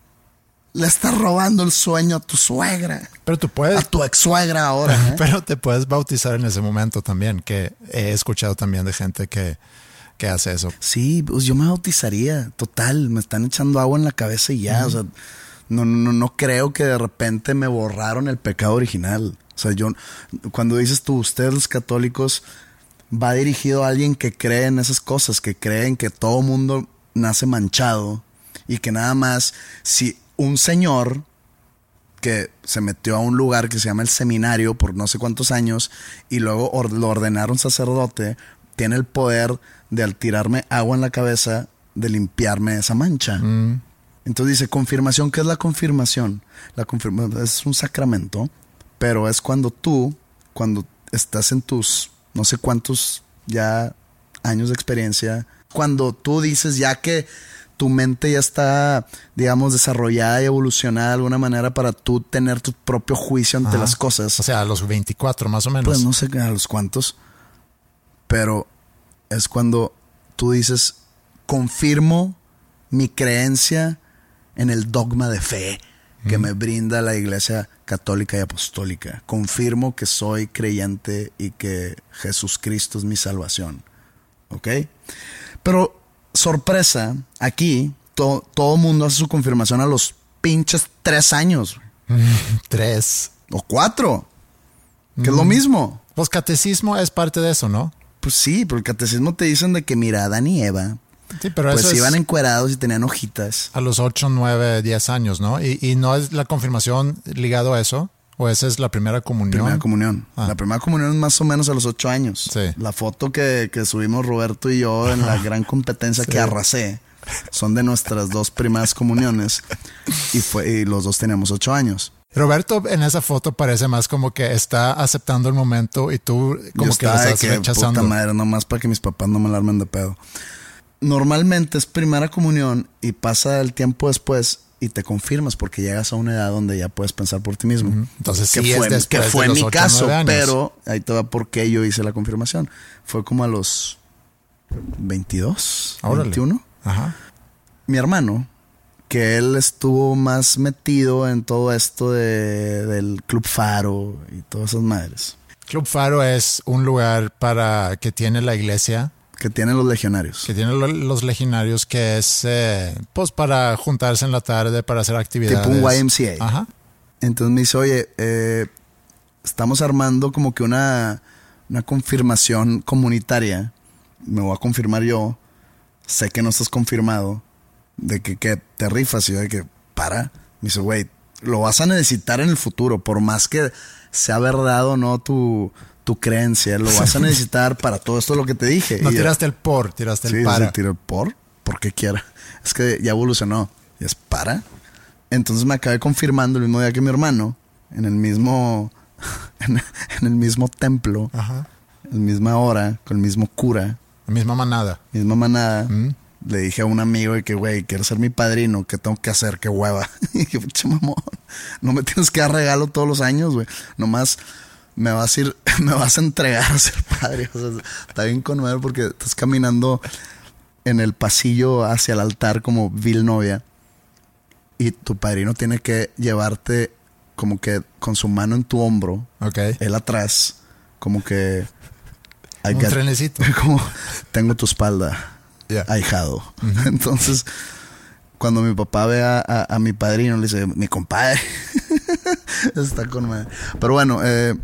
Le estás robando el sueño a tu suegra, Pero tú a puedes, tu ex suegra ahora. ¿eh? pero te puedes bautizar en ese momento también, que he escuchado también de gente que, que hace eso. Sí, pues yo me bautizaría, total, me están echando agua en la cabeza y ya, o sea, no, no, no creo que de repente me borraron el pecado original. O sea, yo, cuando dices tú, ustedes los católicos, va dirigido a alguien que cree en esas cosas, que creen que todo mundo nace manchado y que nada más, si un señor que se metió a un lugar que se llama el seminario por no sé cuántos años y luego or- lo ordenaron sacerdote, tiene el poder de al tirarme agua en la cabeza, de limpiarme esa mancha. Entonces dice, confirmación, ¿qué es la confirmación? La confirmación es un sacramento, pero es cuando tú, cuando estás en tus no sé cuántos ya años de experiencia, cuando tú dices ya que tu mente ya está, digamos, desarrollada y evolucionada de alguna manera para tú tener tu propio juicio ante Ajá. las cosas. O sea, a los 24 más o menos. Pues no sé a los cuántos, pero es cuando tú dices, confirmo mi creencia en el dogma de fe que me brinda la Iglesia Católica y Apostólica. Confirmo que soy creyente y que Jesucristo es mi salvación. ¿Ok? Pero sorpresa, aquí to- todo mundo hace su confirmación a los pinches tres años. Tres. O cuatro. Que es lo mismo. Pues catecismo es parte de eso, ¿no? Pues sí, pero el catecismo te dicen de que mira, Adán y Eva, Sí, pero pues eso es iban encuerados y tenían hojitas. a los 8, 9, 10 años, ¿no? Y, y no es la confirmación ligado a eso, o esa es la primera comunión. Primera comunión. Ah. La primera comunión es más o menos a los ocho años. Sí. La foto que, que subimos Roberto y yo en la gran competencia que arrasé son de nuestras dos primeras comuniones y, fue, y los dos teníamos ocho años. Roberto en esa foto parece más como que está aceptando el momento y tú como Yo que estás rechazando. Puta madre, nomás para que mis papás no me la armen de pedo. Normalmente es primera comunión y pasa el tiempo después y te confirmas porque llegas a una edad donde ya puedes pensar por ti mismo. Entonces que sí es fue, después que de fue los mi caso, pero ahí te va por qué yo hice la confirmación. Fue como a los 22, Órale. 21. Ajá. Mi hermano, que él estuvo más metido en todo esto de, del Club Faro y todas esas madres Club Faro es un lugar para que tiene la iglesia, que tienen los legionarios. que tiene lo- los legionarios, que es eh, pues para juntarse en la tarde, para hacer actividades. Tipo un YMCA. Ajá. Entonces me dice, oye, eh, estamos armando como que una, una confirmación comunitaria. Me voy a confirmar yo. Sé que no estás confirmado. De que, que te rifas. Y yo de que, para. Me dice, güey, lo vas a necesitar en el futuro. Por más que sea verdad o no tu, tu creencia, lo vas a necesitar para todo esto lo que te dije. No Y tiraste el por, tiraste Sí, el sí, para. tiro el por, porque quiera. Es que ya evolucionó. Y es para. Entonces me acabé confirmando el mismo día que mi hermano, en el mismo, en, en el mismo templo, Ajá. en la misma hora, con el mismo cura, La misma manada. misma manada. Mm. Le dije a un amigo de que, güey, quiero ser mi padrino, ¿qué tengo que hacer? ¿Qué hueva? Y dije, pinche mamón, no me tienes que dar regalo todos los años, güey. Nomás me vas a ir, me vas a entregar a ser padre. O sea, está bien con madre porque estás caminando en el pasillo hacia el altar como vil novia y tu padrino tiene que llevarte como que con su mano en tu hombro, Ok. él atrás, como que... I Un got- trenecito. como tengo tu espalda ahijado. Entonces, cuando mi papá ve a, a- a mi padrino, le dice, mi compadre. Está con madre. Pero bueno, eh,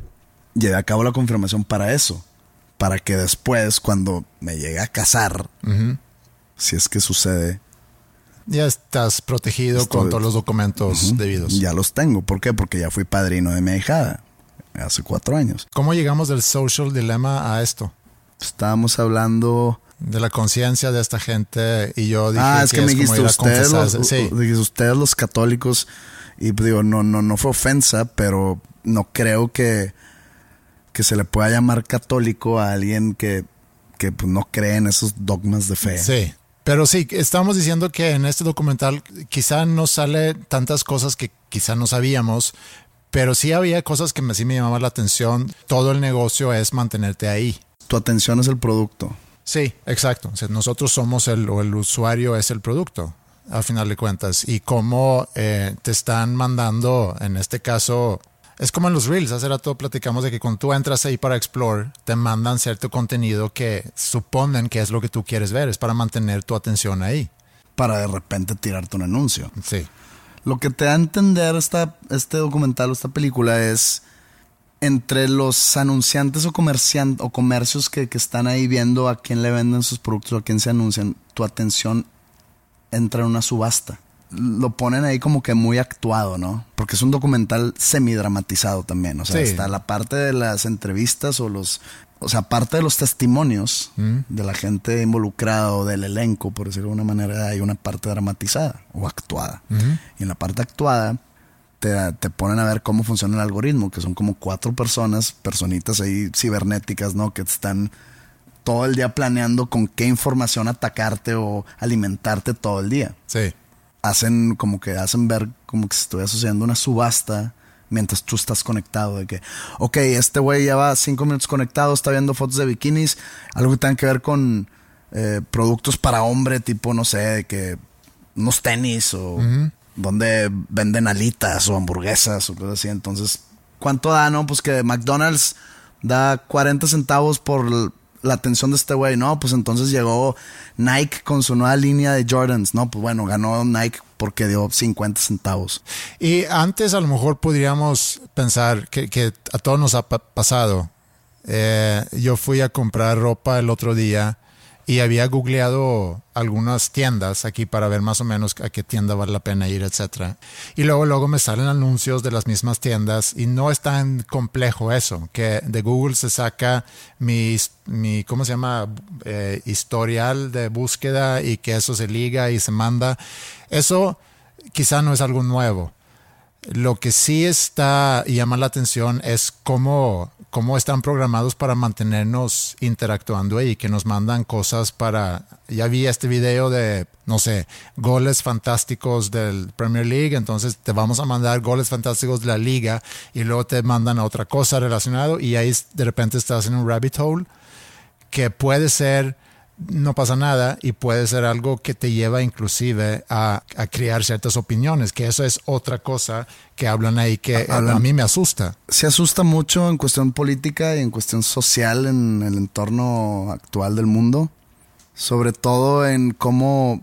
llevé a cabo la confirmación para eso. Para que después, cuando me llegue a casar, Ujú. si es que sucede, Ya estás protegido Estoy- con todos los documentos ujú, debidos. ya los tengo. ¿Por qué? Porque ya fui padrino de mi hijada hace cuatro años. ¿Cómo llegamos del social dilemma a esto? Estábamos hablando. De la conciencia de esta gente y yo dije ah, es que, me como dijiste ustedes los. Sí. ustedes los católicos y pues, digo no no no fue ofensa, pero no creo que que se le pueda llamar católico a alguien que que pues, no cree en esos dogmas de fe. Sí, pero sí, estamos diciendo que en este documental quizá no sale tantas cosas que quizá no sabíamos, pero sí había cosas que me, sí me llamaban la atención. Todo el negocio es mantenerte ahí. Tu atención es el producto. Sí, exacto. O sea, nosotros somos el, o el usuario es el producto, al final de cuentas. Y cómo eh, te están mandando, en este caso, es como en los Reels. Hace rato platicamos de que cuando tú entras ahí para Explore, te mandan cierto contenido que suponen que es lo que tú quieres ver. Es para mantener tu atención ahí. para de repente tirarte un anuncio. Sí. Lo que te da a entender esta, este documental o esta película es entre los anunciantes o, comercian- o comercios que, que están ahí viendo a quién le venden sus productos o a quién se anuncian, tu atención entra en una subasta. Lo ponen ahí como que muy actuado, ¿no? Porque es un documental semidramatizado también. O sea, Sí. está la parte de las entrevistas o los. O sea, aparte de los testimonios de la gente involucrada o del elenco, por decirlo de alguna manera, hay una parte dramatizada o actuada. Y en la parte actuada te, te ponen a ver cómo funciona el algoritmo, que son como cuatro personas, personitas ahí cibernéticas, ¿no? Que están todo el día planeando con qué información atacarte o alimentarte todo el día Sí. Hacen como que hacen ver como que se estuviera sucediendo una subasta mientras tú estás conectado de que, ok, este güey lleva cinco minutos conectado, está viendo fotos de bikinis, algo que tenga que ver con eh, productos para hombre, tipo, no sé, de que unos tenis o donde venden alitas o hamburguesas o cosas así. Entonces, ¿cuánto da, no? Pues que McDonald's da 40 centavos por la atención de este güey. No, pues entonces llegó Nike con su nueva línea de Jordans. No, pues bueno, ganó Nike porque dio 50 centavos. Y antes a lo mejor podríamos pensar que, a todos nos ha pasado. Eh, yo fui a comprar ropa el otro día y había googleado algunas tiendas aquí para ver más o menos a qué tienda vale la pena ir, etcétera. Y luego, luego me salen anuncios de las mismas tiendas y no es tan complejo eso, que de Google se saca mi, mi ¿cómo se llama? Eh, historial de búsqueda y que eso se liga y se manda. Eso quizá no es algo nuevo. Lo que sí está y llama la atención es cómo cómo están programados para mantenernos interactuando ahí, que nos mandan cosas para, ya vi este video de, no sé, goles fantásticos del Premier League, entonces te vamos a mandar goles fantásticos de la liga y luego te mandan a otra cosa relacionado y ahí de repente estás en un rabbit hole que puede ser no pasa nada y puede ser algo que te lleva inclusive a, crear ciertas opiniones, que eso es otra cosa que hablan ahí que a, mí me asusta. Se asusta mucho en cuestión política y en cuestión social en el entorno actual del mundo, sobre todo en cómo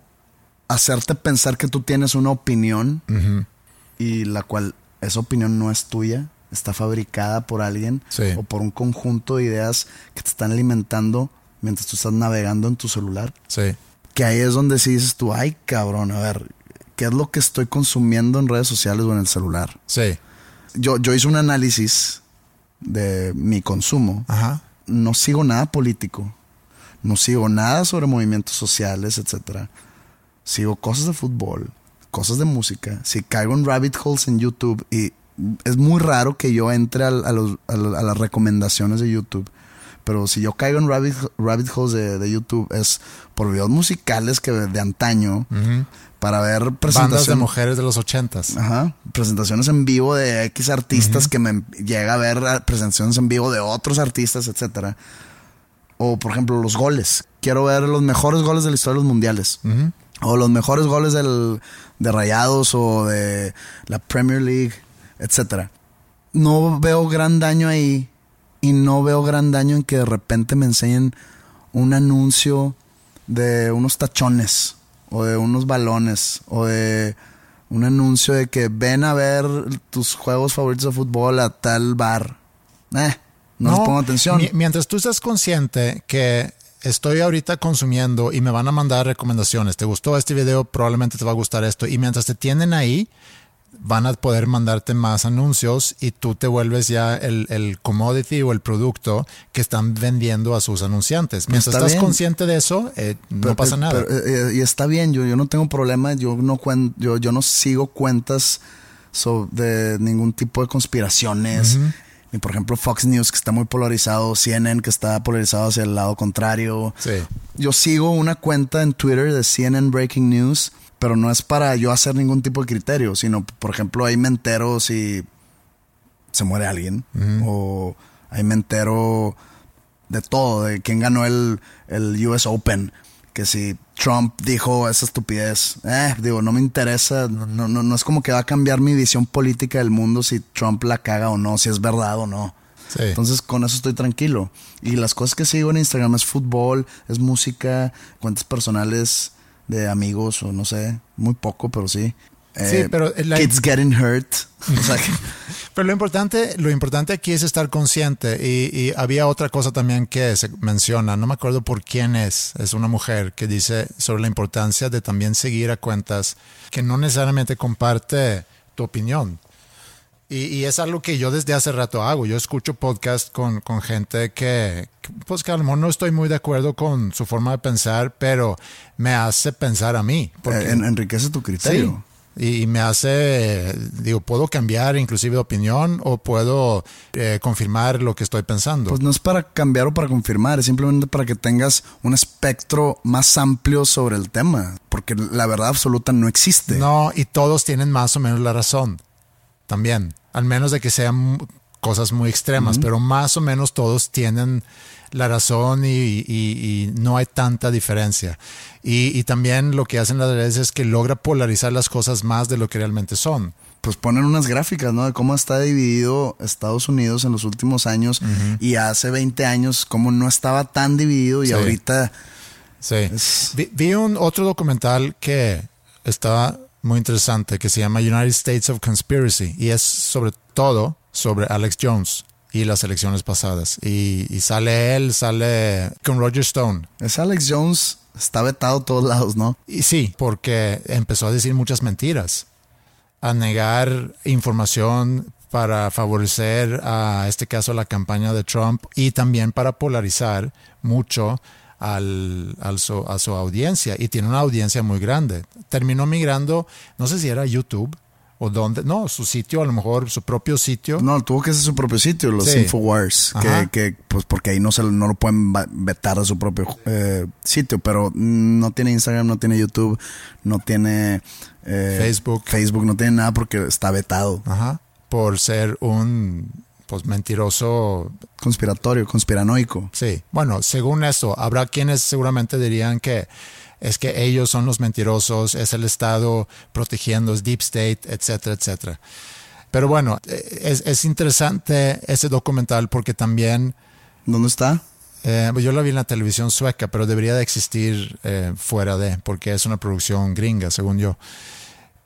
hacerte pensar que tú tienes una opinión y la cual esa opinión no es tuya, está fabricada por alguien o por un conjunto de ideas que te están alimentando mientras tú estás navegando en tu celular. Sí. Que ahí es donde sí dices tú, ay cabrón, a ver, ¿qué es lo que estoy consumiendo en redes sociales o en el celular? Sí. Yo, yo hice un análisis de mi consumo. Ajá. No sigo nada político. No sigo nada sobre movimientos sociales, etcétera. Sigo cosas de fútbol, cosas de música. Si caigo en rabbit holes en YouTube y es muy raro que yo entre a las recomendaciones de YouTube pero si yo caigo en rabbit, rabbit holes de, YouTube es por videos musicales que de antaño para ver presentaciones de mujeres de los ochentas. Ajá, presentaciones en vivo de X artistas que me llega a ver presentaciones en vivo de otros artistas, etcétera. O por ejemplo los goles. Quiero ver los mejores goles de la historia de los mundiales. O los mejores goles del, de Rayados o de la Premier League, etcétera. No veo gran daño ahí y no veo gran daño en que de repente me enseñen un anuncio de unos tachones o de unos balones o de un anuncio de que ven a ver tus juegos favoritos de fútbol a tal bar. Eh, no, les pongo atención. Mientras tú estás consciente que estoy ahorita consumiendo y me van a mandar recomendaciones, te gustó este video, probablemente te va a gustar esto, y mientras te tienen ahí, van a poder mandarte más anuncios y tú te vuelves ya el, commodity o el producto que están vendiendo a sus anunciantes. Mientras estás consciente de eso, eh, no pasa nada. Eh, eh, y está bien, yo, yo no tengo problema, yo no, yo, yo no sigo cuentas de ningún tipo de conspiraciones. Ni por ejemplo Fox News que está muy polarizado, CNN que está polarizado hacia el lado contrario. Yo sigo una cuenta en Twitter de CNN Breaking News pero no es para yo hacer ningún tipo de criterio, sino, por ejemplo, ahí me entero si se muere alguien, o ahí me entero de todo, de quién ganó el, el US Open, que si Trump dijo esa estupidez, eh, digo, no me interesa, no, no, no es como que va a cambiar mi visión política del mundo si Trump la caga o no, si es verdad o no. Entonces con eso estoy tranquilo. Y las cosas que sigo en Instagram es fútbol, es música, cuentas personales de amigos o no sé, muy poco, pero sí. sí, eh, pero kids getting hurt. pero lo importante, lo importante aquí es estar consciente y, había otra cosa también que se menciona, no me acuerdo por quién es, es una mujer que dice sobre la importancia de también seguir a cuentas que no necesariamente comparte tu opinión. Y, es algo que yo desde hace rato hago. Yo escucho podcast con, con gente que, pues que a lo mejor no estoy muy de acuerdo con su forma de pensar, pero me hace pensar a mí. Porque, enriquece tu criterio. y, me hace, digo, puedo cambiar inclusive de opinión o puedo eh, confirmar lo que estoy pensando. Pues no es para cambiar o para confirmar, es simplemente para que tengas un espectro más amplio sobre el tema, porque la verdad absoluta no existe. No, y todos tienen más o menos la razón también, al menos de que sean cosas muy extremas, pero más o menos todos tienen la razón y, no hay tanta diferencia. Y, también lo que hacen las redes es que logra polarizar las cosas más de lo que realmente son. pues ponen unas gráficas, ¿no? De cómo está dividido Estados Unidos en los últimos años y hace 20 años, cómo no estaba tan dividido y Sí. ahorita Sí. Es- Vi, vi un otro documental que estaba muy interesante que se llama United States of Conspiracy y es sobre todo sobre Alex Jones y las elecciones pasadas. Y, y sale él, sale con Roger Stone. es Alex Jones, está vetado a todos lados, ¿no? Y sí, porque empezó a decir muchas mentiras, a negar información para favorecer a este caso la campaña de Trump y también para polarizar mucho al, al su- a su audiencia y tiene una audiencia muy grande. Terminó migrando, no sé si era YouTube o dónde, no, su sitio, a lo mejor su propio sitio. No, tuvo que hacer su propio sitio, los Sí. Infowars, que, que, pues porque ahí no se no lo pueden vetar de su propio eh, sitio, pero no tiene Instagram, no tiene YouTube, no tiene eh, Facebook. Facebook no tiene nada porque está vetado. Ajá, por ser un pues mentiroso Conspiratorio, conspiranoico. Sí, bueno, según eso, habrá quienes seguramente dirían que es que ellos son los mentirosos, es el Estado protegiendo, es Deep State, etcétera, etcétera. Pero bueno, eh, es, es interesante ese documental porque también, ¿Dónde está? eh, yo lo vi en la televisión sueca, pero debería de existir eh, fuera de, porque es una producción gringa, según yo.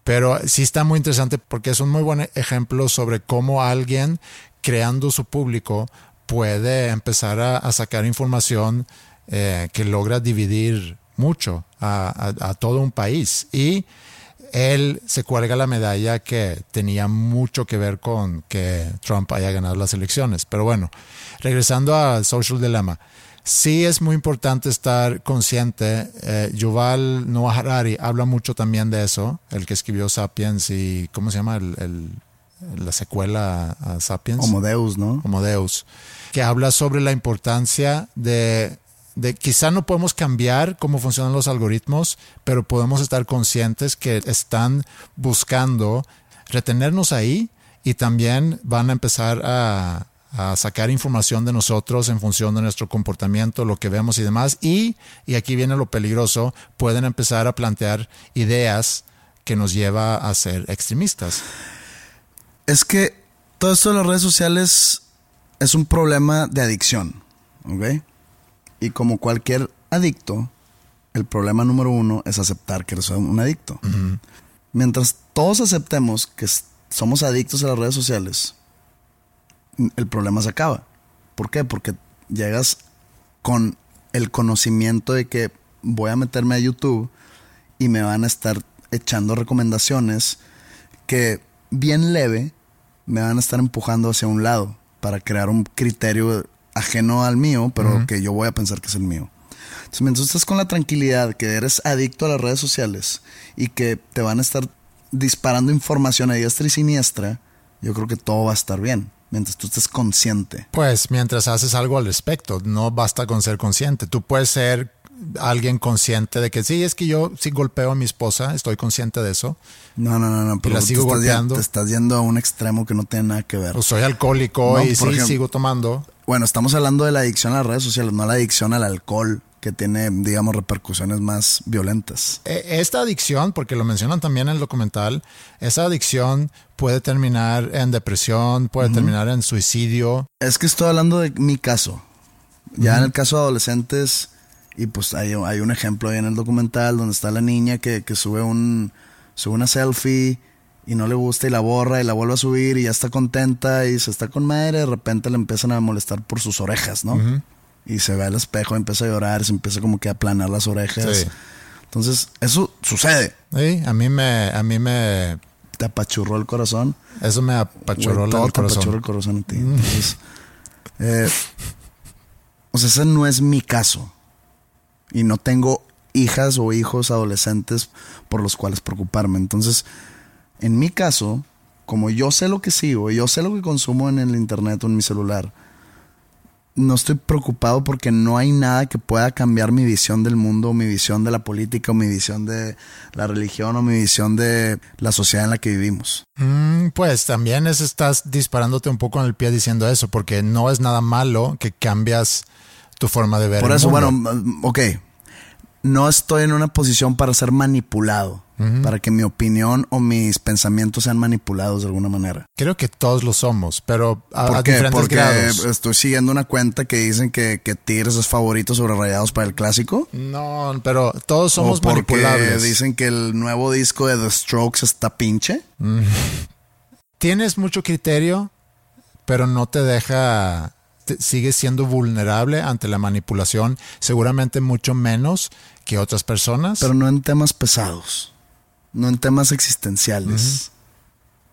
Pero sí está muy interesante porque es un muy buen ejemplo sobre cómo alguien creando su público puede empezar a, sacar información eh, que logra dividir mucho a, todo un país. Y él se cuelga la medalla que tenía mucho que ver con que Trump haya ganado las elecciones. Pero bueno, regresando al Social Dilemma. Sí es muy importante estar consciente. Eh, Yuval Noah Harari habla mucho también de eso, el que escribió Sapiens y ¿cómo se llama? El- la secuela a, Sapiens. Homo Deus, ¿no? Homo Deus, que habla sobre la importancia de, de quizá no podemos cambiar cómo funcionan los algoritmos, pero podemos estar conscientes que están buscando retenernos ahí y también van a empezar a, a sacar información de nosotros en función de nuestro comportamiento, lo que vemos y demás. Y, y aquí viene lo peligroso, pueden empezar a plantear ideas que nos lleva a ser extremistas. Es que todo esto de las redes sociales es un problema de adicción, ¿ok? Y como cualquier adicto, el problema número uno es aceptar que eres un adicto. Mientras todos aceptemos que somos adictos a las redes sociales, el problema se acaba. ¿Por qué? Porque llegas con el conocimiento de que voy a meterme a YouTube y me van a estar echando recomendaciones que bien leve me van a estar empujando hacia un lado para crear un criterio ajeno al mío, pero que yo voy a pensar que es el mío. Entonces, mientras estás con la tranquilidad que eres adicto a las redes sociales y que te van a estar disparando información a diestra y siniestra, yo creo que todo va a estar bien. Mientras tú estés consciente. Pues mientras haces algo al respecto, no basta con ser consciente. Tú puedes ser alguien consciente de que sí, es que yo sí golpeo a mi esposa, estoy consciente de eso. No, no, no, no. Pero la te sigo estás ya- golpeando. te estás yendo a un extremo que no tiene nada que ver. O soy alcohólico No, y sí ejemplo- sigo tomando. Bueno, estamos hablando de la adicción a las redes sociales, no la adicción al alcohol, que tiene, digamos, repercusiones más violentas. E- Esta adicción, porque lo mencionan también en el documental, esa adicción puede terminar en depresión, puede terminar en suicidio. Es que estoy hablando de mi caso. Ya en el caso de adolescentes, y pues hay, hay un ejemplo ahí en el documental donde está la niña que, que sube un sube una selfie y no le gusta y la borra y la vuelve a subir y ya está contenta y se está con madre, de repente le empiezan a molestar por sus orejas, ¿no? Y se ve al espejo, empieza a llorar, se empieza como que a aplanar las orejas. Sí. Entonces, eso sucede. Sí, a mí me, a mí me, Te apachurró el corazón. eso me apachurró todo el te apachurra corazón. el corazón a ti. Entonces, eh, o sea, ese no es mi caso. Y no tengo hijas o hijos adolescentes por los cuales preocuparme. Entonces, en mi caso, como yo sé lo que sigo, yo sé lo que consumo en el internet o en mi celular, no estoy preocupado porque no hay nada que pueda cambiar mi visión del mundo, mi visión de la política, o mi visión de la religión, o mi visión de la sociedad en la que vivimos. Mm, pues también es, estás disparándote un poco en el pie diciendo eso, porque no es nada malo que cambias tu forma de ver. Por el eso, mundo. bueno, mm, ok. No estoy en una posición para ser manipulado. para que mi opinión o mis pensamientos sean manipulados de alguna manera. Creo que todos lo somos, pero a, ¿Por a qué? diferentes Porque grados. estoy siguiendo una cuenta que dicen que, que Tigres es favorito sobre Rayados para el clásico. No, pero todos somos o porque manipulables. dicen que el nuevo disco de The Strokes está pinche. Tienes mucho criterio, pero no te deja, sigues siendo vulnerable ante la manipulación, seguramente mucho menos que otras personas. Pero no en temas pesados. No en temas existenciales.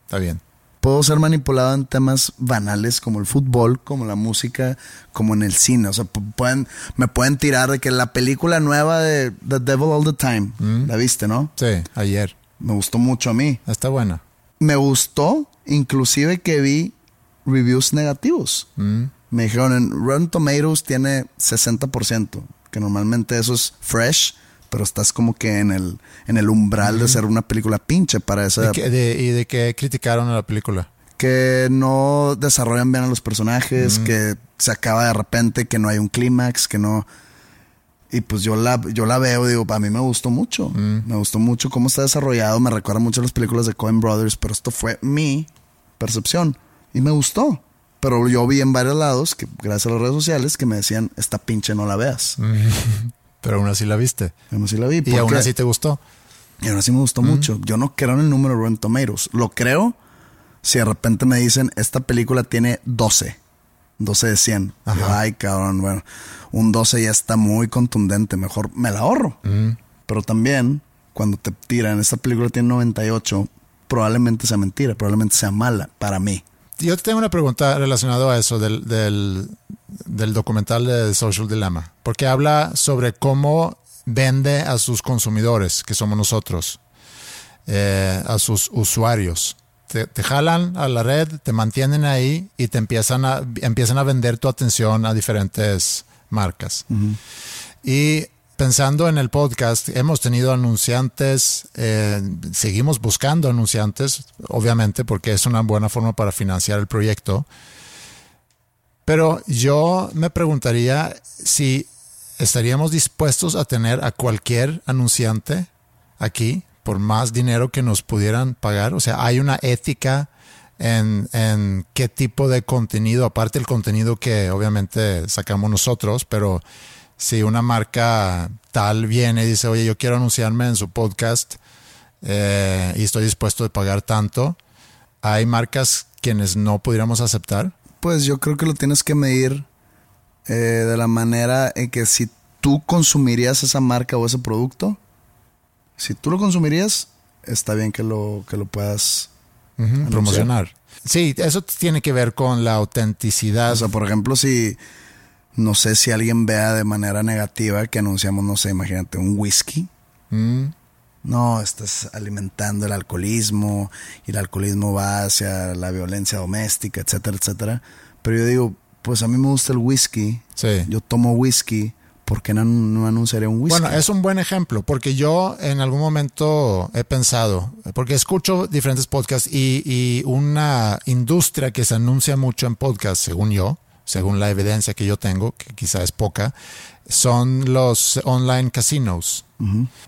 Está bien. Puedo ser manipulado en temas banales como el fútbol, como la música, como en el cine. O sea, pueden, me pueden tirar de que la película nueva de The Devil All the Time, la viste, ¿no? Sí, ayer. Me gustó mucho a mí. Está buena. Me gustó, inclusive que vi reviews negativos. Me dijeron, en Rotten Tomatoes tiene 60%, que normalmente eso es fresh, pero estás como que en el, en el umbral de ser una película pinche para esa... ¿Y, qué- de, y de qué criticaron a la película? que no desarrollan bien a los personajes, que se acaba de repente, que no hay un clímax, que no... Y pues yo la, yo la veo, digo, a mí me gustó mucho. Me gustó mucho cómo está desarrollado, me recuerda mucho a las películas de Coen Brothers, pero esto fue mi percepción y me gustó. Pero yo vi en varios lados, que gracias a las redes sociales, que me decían, esta pinche no la veas. Pero aún así la viste. Yo no sí la vi. Y aún así te gustó. y aún así me gustó mucho. Yo no creo en el número de Rotten Tomatoes. Lo creo si de repente me dicen, esta película tiene 12. 12 de 100. Yo, Ay, cabrón, bueno, un 12 ya está muy contundente. Mejor me la ahorro. Pero también, cuando te tiran, esta película tiene 98, probablemente sea mentira, probablemente sea mala para mí. Yo te tengo una pregunta relacionada a eso del, del, del documental de Social Dilemma, porque habla sobre cómo vende a sus consumidores, que somos nosotros, eh, a sus usuarios. Te, te jalan a la red, te mantienen ahí y te empiezan a, empiezan a vender tu atención a diferentes marcas. Y pensando en el podcast, hemos tenido anunciantes, eh, seguimos buscando anunciantes, obviamente, porque es una buena forma para financiar el proyecto. Pero yo me preguntaría si estaríamos dispuestos a tener a cualquier anunciante aquí por más dinero que nos pudieran pagar. O sea, hay una ética en, en qué tipo de contenido, aparte el contenido que obviamente sacamos nosotros, pero si una marca tal viene y dice, oye, yo quiero anunciarme en su podcast eh, y estoy dispuesto a pagar tanto, hay marcas quienes no pudiéramos aceptar. Pues yo creo que lo tienes que medir eh, de la manera en que si tú consumirías esa marca o ese producto, si tú lo consumirías, está bien que lo, que lo puedas promocionar. Sí, eso tiene que ver con la autenticidad. O sea, por ejemplo, si no sé si alguien vea de manera negativa que anunciamos, no sé, imagínate, un whisky. Mm, No, estás alimentando el alcoholismo y el alcoholismo va hacia la violencia doméstica, etcétera, etcétera. Pero yo digo, pues a mí me gusta el whisky. sí. Yo tomo whisky. ¿Por qué no, no anunciaré un whisky? Bueno, es un buen ejemplo, porque yo en algún momento he pensado, porque escucho diferentes podcasts y, y una industria que se anuncia mucho en podcasts, según yo, según la evidencia que yo tengo, que quizá es poca, son los online casinos.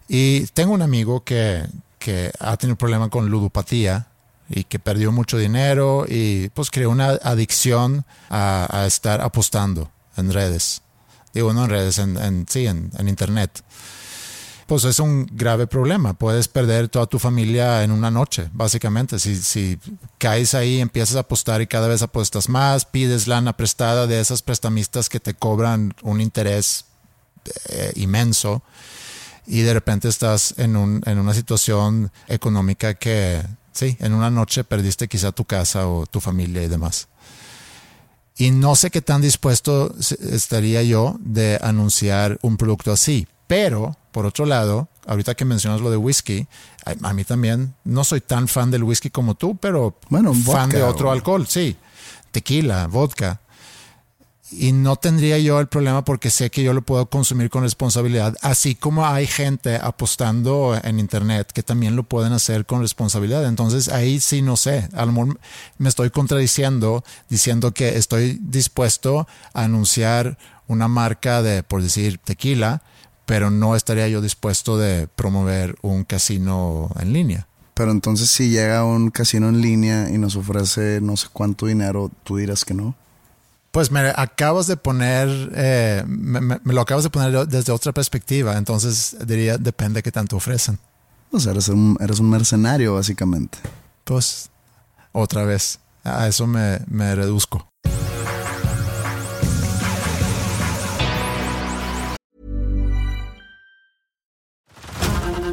Y tengo un amigo que, que ha tenido problema con ludopatía y que perdió mucho dinero y pues creó una adicción a, a estar apostando en redes. Digo, no en redes, en, en- sí, en, en internet. Pues es un grave problema. Puedes perder toda tu familia en una noche, básicamente. Si, si caes ahí, empiezas a apostar y cada vez apuestas más, pides lana prestada de esas prestamistas que te cobran un interés eh, inmenso y de repente estás en, un, en una situación económica que, sí, en una noche perdiste quizá tu casa o tu familia y demás. Y no sé qué tan dispuesto estaría yo de anunciar un producto así. Pero, por otro lado, ahorita que mencionas lo de whisky, a, a mí también no soy tan fan del whisky como tú, pero Bueno, fan vodka de otro o- alcohol, sí. Tequila, vodka. Y no tendría yo el problema porque sé que yo lo puedo consumir con responsabilidad, así como hay gente apostando en internet que también lo pueden hacer con responsabilidad. Entonces ahí sí no sé, a lo mejor me estoy contradiciendo diciendo que estoy dispuesto a anunciar una marca de, por decir, tequila, pero no estaría yo dispuesto de promover un casino en línea. Pero entonces si llega un casino en línea y nos ofrece no sé cuánto dinero, tú dirás que no. Pues me acabas de poner, eh, me, lo acabas de poner desde otra perspectiva, entonces diría, depende de qué tanto ofrecen. Pues eres un, eres un mercenario, básicamente. Pues, otra vez, a eso me, me reduzco.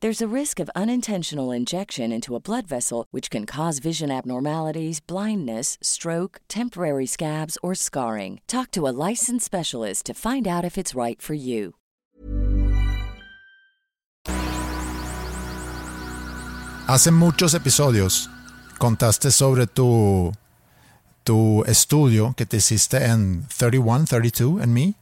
There's a risk of unintentional injection into a blood vessel, which can cause vision abnormalities, blindness, stroke, temporary scabs, or scarring. Talk to a licensed specialist to find out if it's right for you. Hace muchos episodios contaste sobre tu, tu estudio que te hiciste en 31, 32 en mí.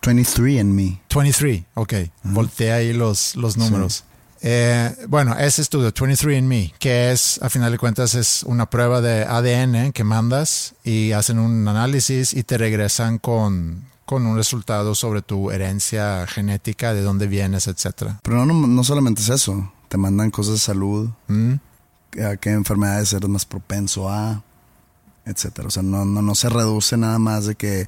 23 en mí. 23, ok. Voltea ahí los, los números. Eh, bueno, ese estudio, 23andMe, que es, a final de cuentas, es una prueba de ADN que mandas y hacen un análisis y te regresan con, con un resultado sobre tu herencia genética, de dónde vienes, etcétera. Pero no, no, solamente es eso, te mandan cosas de salud, mm. a qué enfermedades eres más propenso a, etcétera. O sea, no, no, no se reduce nada más de que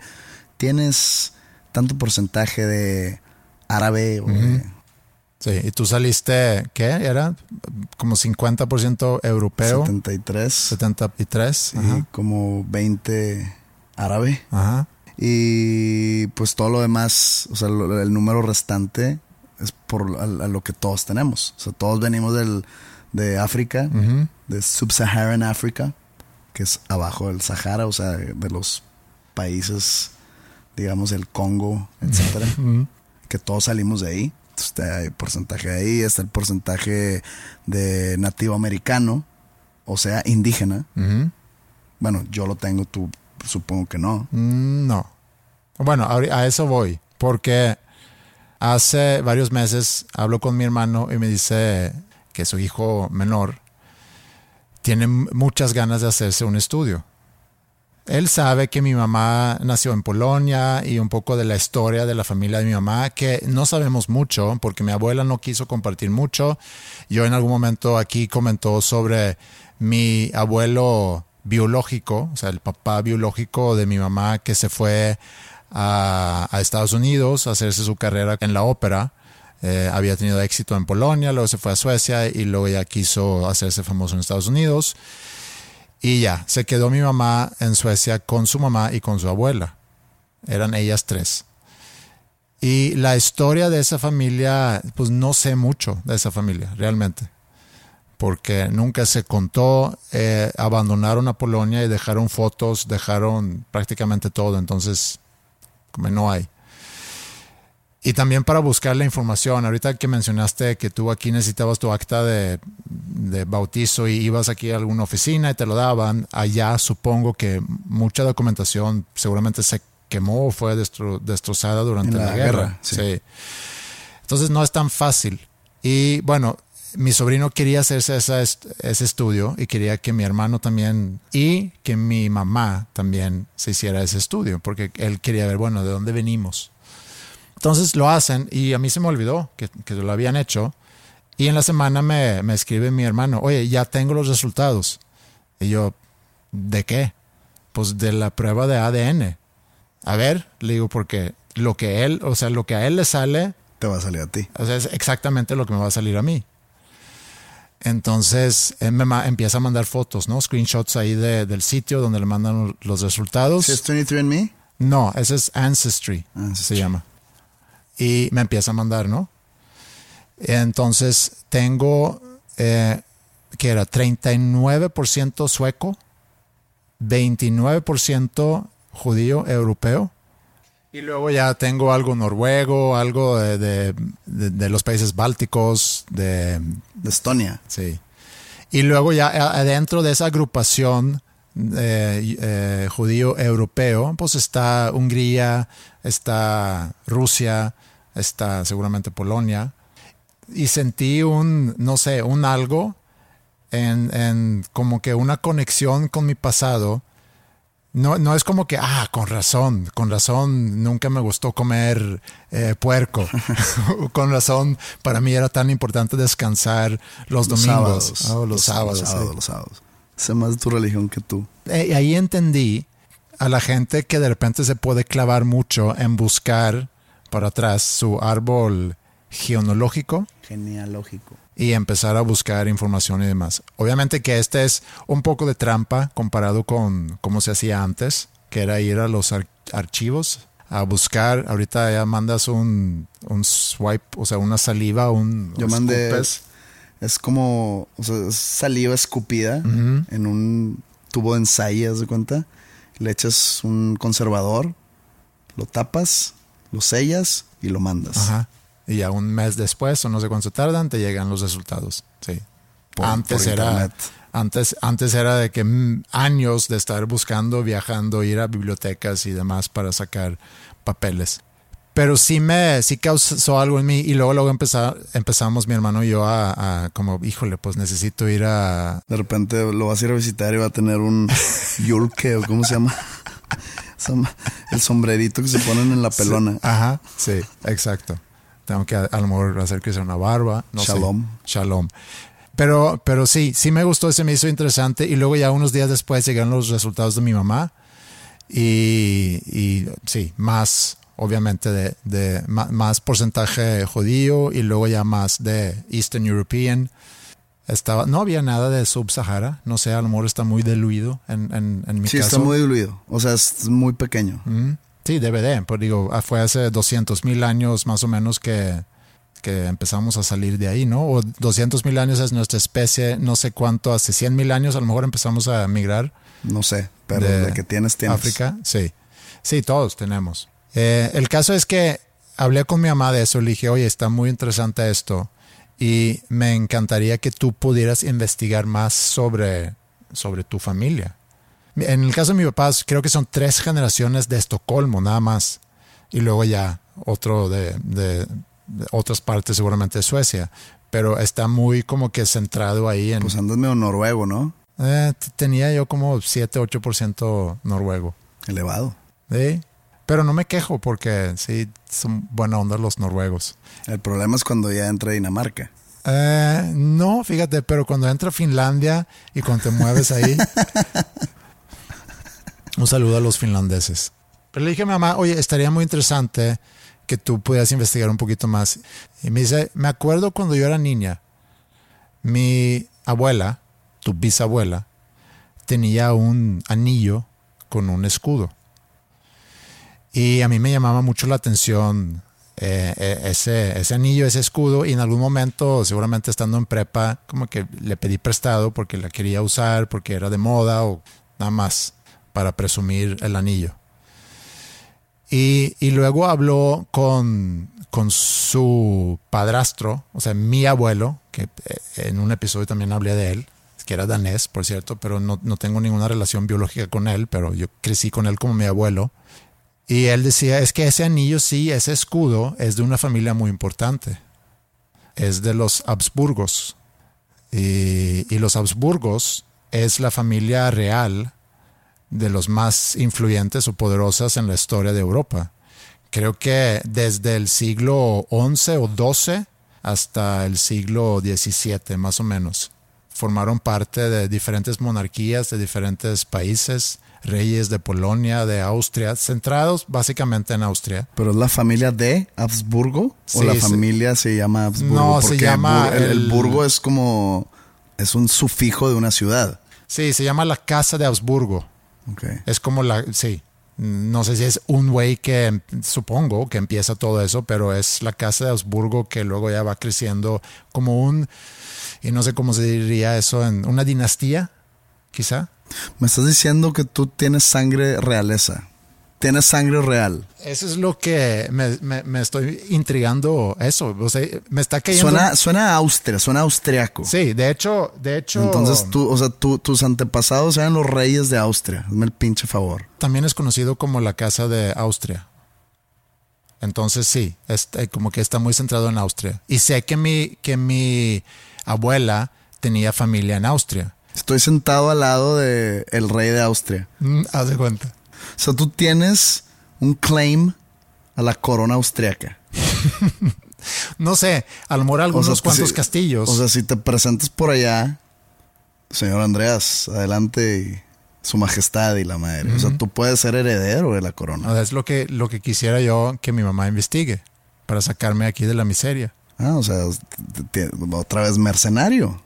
tienes tanto porcentaje de árabe o de Sí, y tú saliste, ¿qué? Era como 50% europeo. 73. 73. Y como 20 árabe. Ajá. Y pues todo lo demás, o sea, el número restante es por a, lo que todos tenemos. O sea, todos venimos del, de África, de Sub-Saharan África, que es abajo del Sahara, o sea, de los países, digamos, el Congo, etcétera, que todos salimos de ahí. Está el porcentaje ahí, está el porcentaje de nativo americano, o sea, indígena. Bueno, yo lo tengo, tú supongo que no. Mm, no. Bueno, a eso voy, porque hace varios meses hablo con mi hermano y me dice que su hijo menor tiene muchas ganas de hacerse un estudio. Él sabe que mi mamá nació en Polonia y un poco de la historia de la familia de mi mamá, que no sabemos mucho porque mi abuela no quiso compartir mucho. Yo en algún momento aquí comentó sobre mi abuelo biológico, o sea, el papá biológico de mi mamá que se fue a, Estados Unidos a hacerse su carrera en la ópera. Eh, había tenido éxito en Polonia, luego se fue a Suecia y luego ya quiso hacerse famoso en Estados Unidos. Y ya, se quedó mi mamá en Suecia con su mamá y con su abuela. Eran ellas tres. Y la historia de esa familia, pues no sé mucho de esa familia, realmente. Porque nunca se contó, eh, abandonaron a Polonia y dejaron fotos, dejaron prácticamente todo. Entonces, como no hay. Y también para buscar la información, ahorita que mencionaste que tú aquí necesitabas tu acta de, bautizo y ibas aquí a alguna oficina y te lo daban, allá supongo que mucha documentación seguramente se quemó o fue destrozada durante la, guerra. sí. Entonces no es tan fácil. Y bueno, mi sobrino quería hacerse esa ese estudio y quería que mi hermano también y que mi mamá también se hiciera ese estudio, porque él quería ver, bueno, de dónde venimos. Entonces lo hacen y a mí se me olvidó que, que lo habían hecho. Y en la semana me, me escribe mi hermano, oye, ya tengo los resultados. Y yo, ¿de qué? Pues de la prueba de ADN. A ver, le digo, porque lo que él, o sea, lo que a él le sale... Te va a salir a ti. O sea, es exactamente lo que me va a salir a mí. Entonces él me empieza a mandar fotos, ¿no? Screenshots ahí de, del sitio donde le mandan los resultados. ¿Es 23andMe? No, ese es Ancestry, se llama. Y me empieza a mandar, ¿no? Entonces tengo, eh, que era 39% sueco, 29% judío europeo. Y luego ya tengo algo noruego, algo de, los países bálticos, de, Estonia. Sí. Y luego ya adentro de esa agrupación eh, eh, judío europeo, pues está Hungría, está Rusia, está seguramente Polonia. Y sentí un, no sé, un algo en, en como que una conexión con mi pasado no, no es como que, ah, con razón, con razón nunca me gustó comer eh, puerco. con razón, para mí era tan importante descansar los, domingos. Sábados, oh, los, sábados. Los sábados, los sábados. Sé más de tu religión que tú. Eh, y ahí entendí a la gente que de repente se puede clavar mucho en buscar para atrás su árbol genealógico. Genealógico y empezar a buscar información y demás. Obviamente que este es un poco de trampa comparado con cómo se hacía antes, que era ir a los archivos a buscar. Ahorita ya mandas un, un swipe, o sea, una saliva, un... Yo mandé... Es como o sea, saliva escupida en un tubo de ensayo, de cuenta? Le echas un conservador, lo tapas, lo sellas y lo mandas. Ajá y ya un mes después o no sé cuánto tardan te llegan los resultados. Sí. antes era antes antes era de que mm, años de estar buscando, viajando, ir a bibliotecas y demás para sacar papeles. Pero sí me sí causó algo en mí y luego luego empezar, empezamos mi hermano y yo a, como híjole, pues necesito ir a De repente lo vas a ir a visitar y va a tener un yulke o cómo se llama? El sombrerito que se ponen en la pelona. ajá, sí, exacto. Tengo que a, lo mejor hacer que sea una barba. No Shalom. Shalom. Pero, pero sí, sí me gustó, se me hizo interesante. Y luego ya unos días después llegaron los resultados de mi mamá. Y, y sí, más, obviamente, de, de más, porcentaje judío y luego ya más de Eastern European. Estaba, no había nada de Sub-Sahara. No sé, a lo mejor está muy diluido en, en, en mi caso. Sí, está muy diluido. O sea, es muy pequeño. Sí, DVD, pues digo, ah, fue hace 200 mil años más o menos que, que empezamos a salir de ahí, ¿no? O 200 mil años es nuestra especie, no sé cuánto, hace 100 mil años a lo mejor empezamos a migrar. No sé, pero de, que tienes, tienes. África, sí. Sí, todos tenemos. Eh, el caso es que hablé con mi mamá de eso, le dije, oye, está muy interesante esto y me encantaría que tú pudieras investigar más sobre, sobre tu familia. En el caso de mi papá, creo que son tres generaciones de Estocolmo, nada más. Y luego ya otro de, otras partes, seguramente de Suecia. Pero está muy como que centrado ahí en. Pues andas medio noruego, ¿no? Eh, tenía yo como 7, 8% noruego. Elevado. Sí. Pero no me quejo porque sí, son buena onda los noruegos. El problema es cuando ya entra Dinamarca. Eh, no, fíjate, pero cuando entra Finlandia y cuando te mueves ahí, Un saludo a los finlandeses. Pero le dije a mi mamá, oye, estaría muy interesante que tú pudieras investigar un poquito más. Y me dice, me acuerdo cuando yo era niña, mi abuela, tu bisabuela, tenía un anillo con un escudo. Y a mí me llamaba mucho la atención eh, eh, ese, ese anillo, ese escudo, y en algún momento, seguramente estando en prepa, como que le pedí prestado porque la quería usar, porque era de moda o nada más para presumir el anillo. Y, luego habló con, con, su padrastro, o sea, mi abuelo, que eh, en un episodio también hablé de él, que era danés, por cierto, pero no, no tengo ninguna relación biológica con él, pero yo crecí con él como mi abuelo. Y él decía, es que ese anillo sí, ese escudo es de una familia muy importante. Es de los Habsburgos, Y, los Habsburgos es la familia real de los más influyentes o poderosas en la historia de Europa. Creo que desde el siglo XI o XII hasta el siglo XVII, más o menos. Formaron parte de diferentes monarquías de diferentes países, reyes de Polonia, de Austria, centrados básicamente en Austria. ¿Pero es la familia de Habsburgo? ¿O Sí, la sí. familia se llama Habsburgo? No, se llama el, el el- burgo es como... Es un sufijo de una ciudad. Sí, se llama la Casa de Habsburgo. Ok. Es como la, sí, no sé si es un güey que supongo que empieza todo eso, pero es la casa de Habsburgo que luego ya va creciendo como un, y no sé cómo se diría eso, en una dinastía, quizá. Me estás diciendo que tú tienes sangre realeza. Tienes sangre real. Eso es lo que me, me- me estoy intrigando, eso, o sea, me está cayendo. Suena, suena a Austria, suena austriaco. Sí, de hecho, de hecho, Entonces tú, o sea, tú- tus antepasados eran los reyes de Austria. Hazme el pinche favor. también es conocido como la casa de Austria. Entonces sí, este, como que está muy centrado en Austria. Y sé que mi, que mi abuela tenía familia en Austria. Estoy sentado al lado de el rey de Austria. Mm, haz de cuenta. O sea, tú tienes un claim a la corona austriaca. No sé, a lo mejor algunos O sea, cuantos si- castillos. O sea, si te presentas por allá, señor Andreas, adelante y su majestad y la madre. O sea, tú puedes ser heredero de la corona. O sea, es lo que, lo que quisiera yo que mi mamá investigue para sacarme aquí de la miseria. Ah, o sea, otra vez mercenario.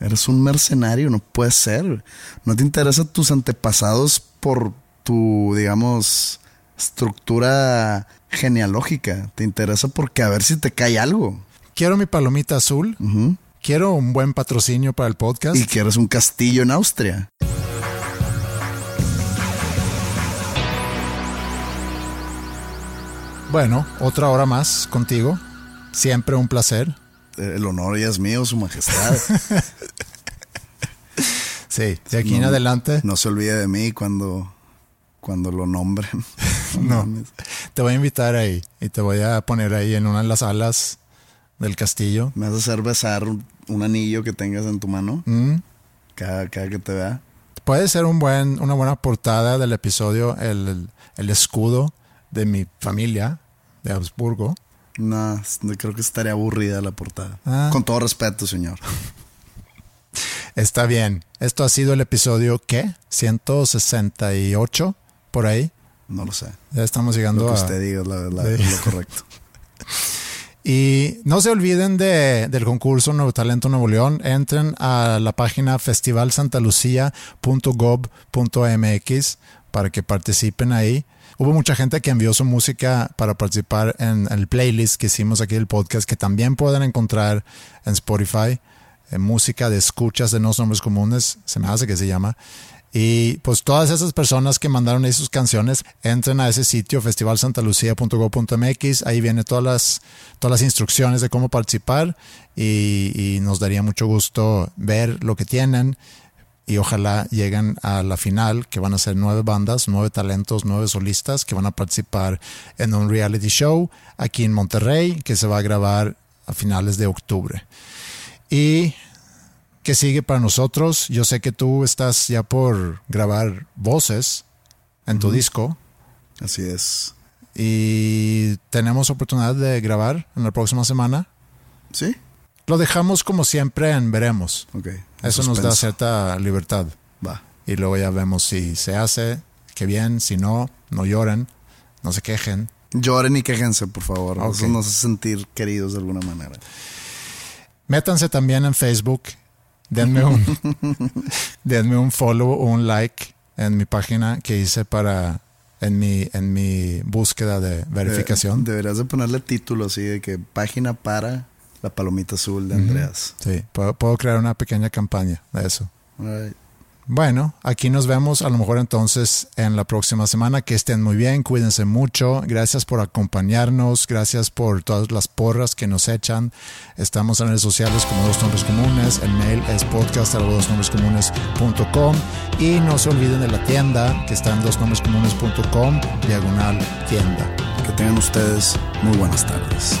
Eres un mercenario, no puede ser. No te interesan tus antepasados por tu, digamos, estructura genealógica. Te interesa porque a ver si te cae algo. Quiero mi palomita azul. Quiero un buen patrocinio para el podcast. Y que eres un castillo en Austria. Bueno, otra hora más contigo. Siempre un placer. El honor ya es mío, su majestad. Sí, de aquí en adelante. No se olvide de mí cuando, cuando lo nombren. No. Te voy a invitar ahí y te voy a poner ahí en una de las alas del castillo. Me vas a hacer besar un, anillo que tengas en tu mano Mm. cada, cada que te vea. Puede ser un buen, una buena portada del episodio, el- el escudo de mi familia de Habsburgo. No, creo que estaría aburrida la portada. Ah. Con todo respeto, señor. Está bien. Esto ha sido el episodio, ¿qué? 168, por ahí. No lo sé. Ya estamos llegando Lo que a... usted diga es, la- la- Sí. es lo correcto. Y no se olviden de, del concurso Nuevo Talento Nuevo León. Entren a la página festivalsantalucia.gov.mx para que participen ahí. Hubo mucha gente que envió su música para participar en el playlist que hicimos aquí del podcast, que también pueden encontrar en Spotify. En música de escuchas de los nombres comunes, se me hace que se llama. Y pues todas esas personas que mandaron ahí sus canciones, entren a ese sitio, festivalsantalucia.gov.mx, ahí viene todas las, todas las instrucciones de cómo participar y, y nos daría mucho gusto ver lo que tienen y ojalá lleguen a la final, que van a ser nueve bandas, nueve talentos, nueve solistas que van a participar en un reality show aquí en Monterrey, que se va a grabar a finales de octubre. Y ¿Qué sigue para nosotros? Yo sé que tú estás ya por grabar voces en tu disco Así es. y tenemos oportunidad de grabar en la próxima semana. ¿Sí? Lo dejamos como siempre en veremos. Eso nos da cierta libertad. Va. Y luego ya vemos si se hace, qué bien, si no, no lloren, no se quejen. Lloren y quéjense, por favor. Ok. Eso nos hace sentir queridos de alguna manera. Métanse también en Facebook. Denme un, denme un follow o un like en mi página que hice para en mi, en mi búsqueda de verificación. Deberías de ponerle título así de que página para la palomita azul de Andreas. Sí, puedo, puedo crear una pequeña campaña de eso. Bueno, aquí nos vemos a lo mejor entonces en la próxima semana. Que estén muy bien, cuídense mucho. Gracias por acompañarnos, gracias por todas las porras que nos echan. Estamos en redes sociales como Dos Nombres Comunes. El mail es podcast.dosnombrescomunes.com y no se olviden de la tienda que está en dosnombrescomunes.com, diagonal tienda. Que tengan ustedes muy buenas tardes.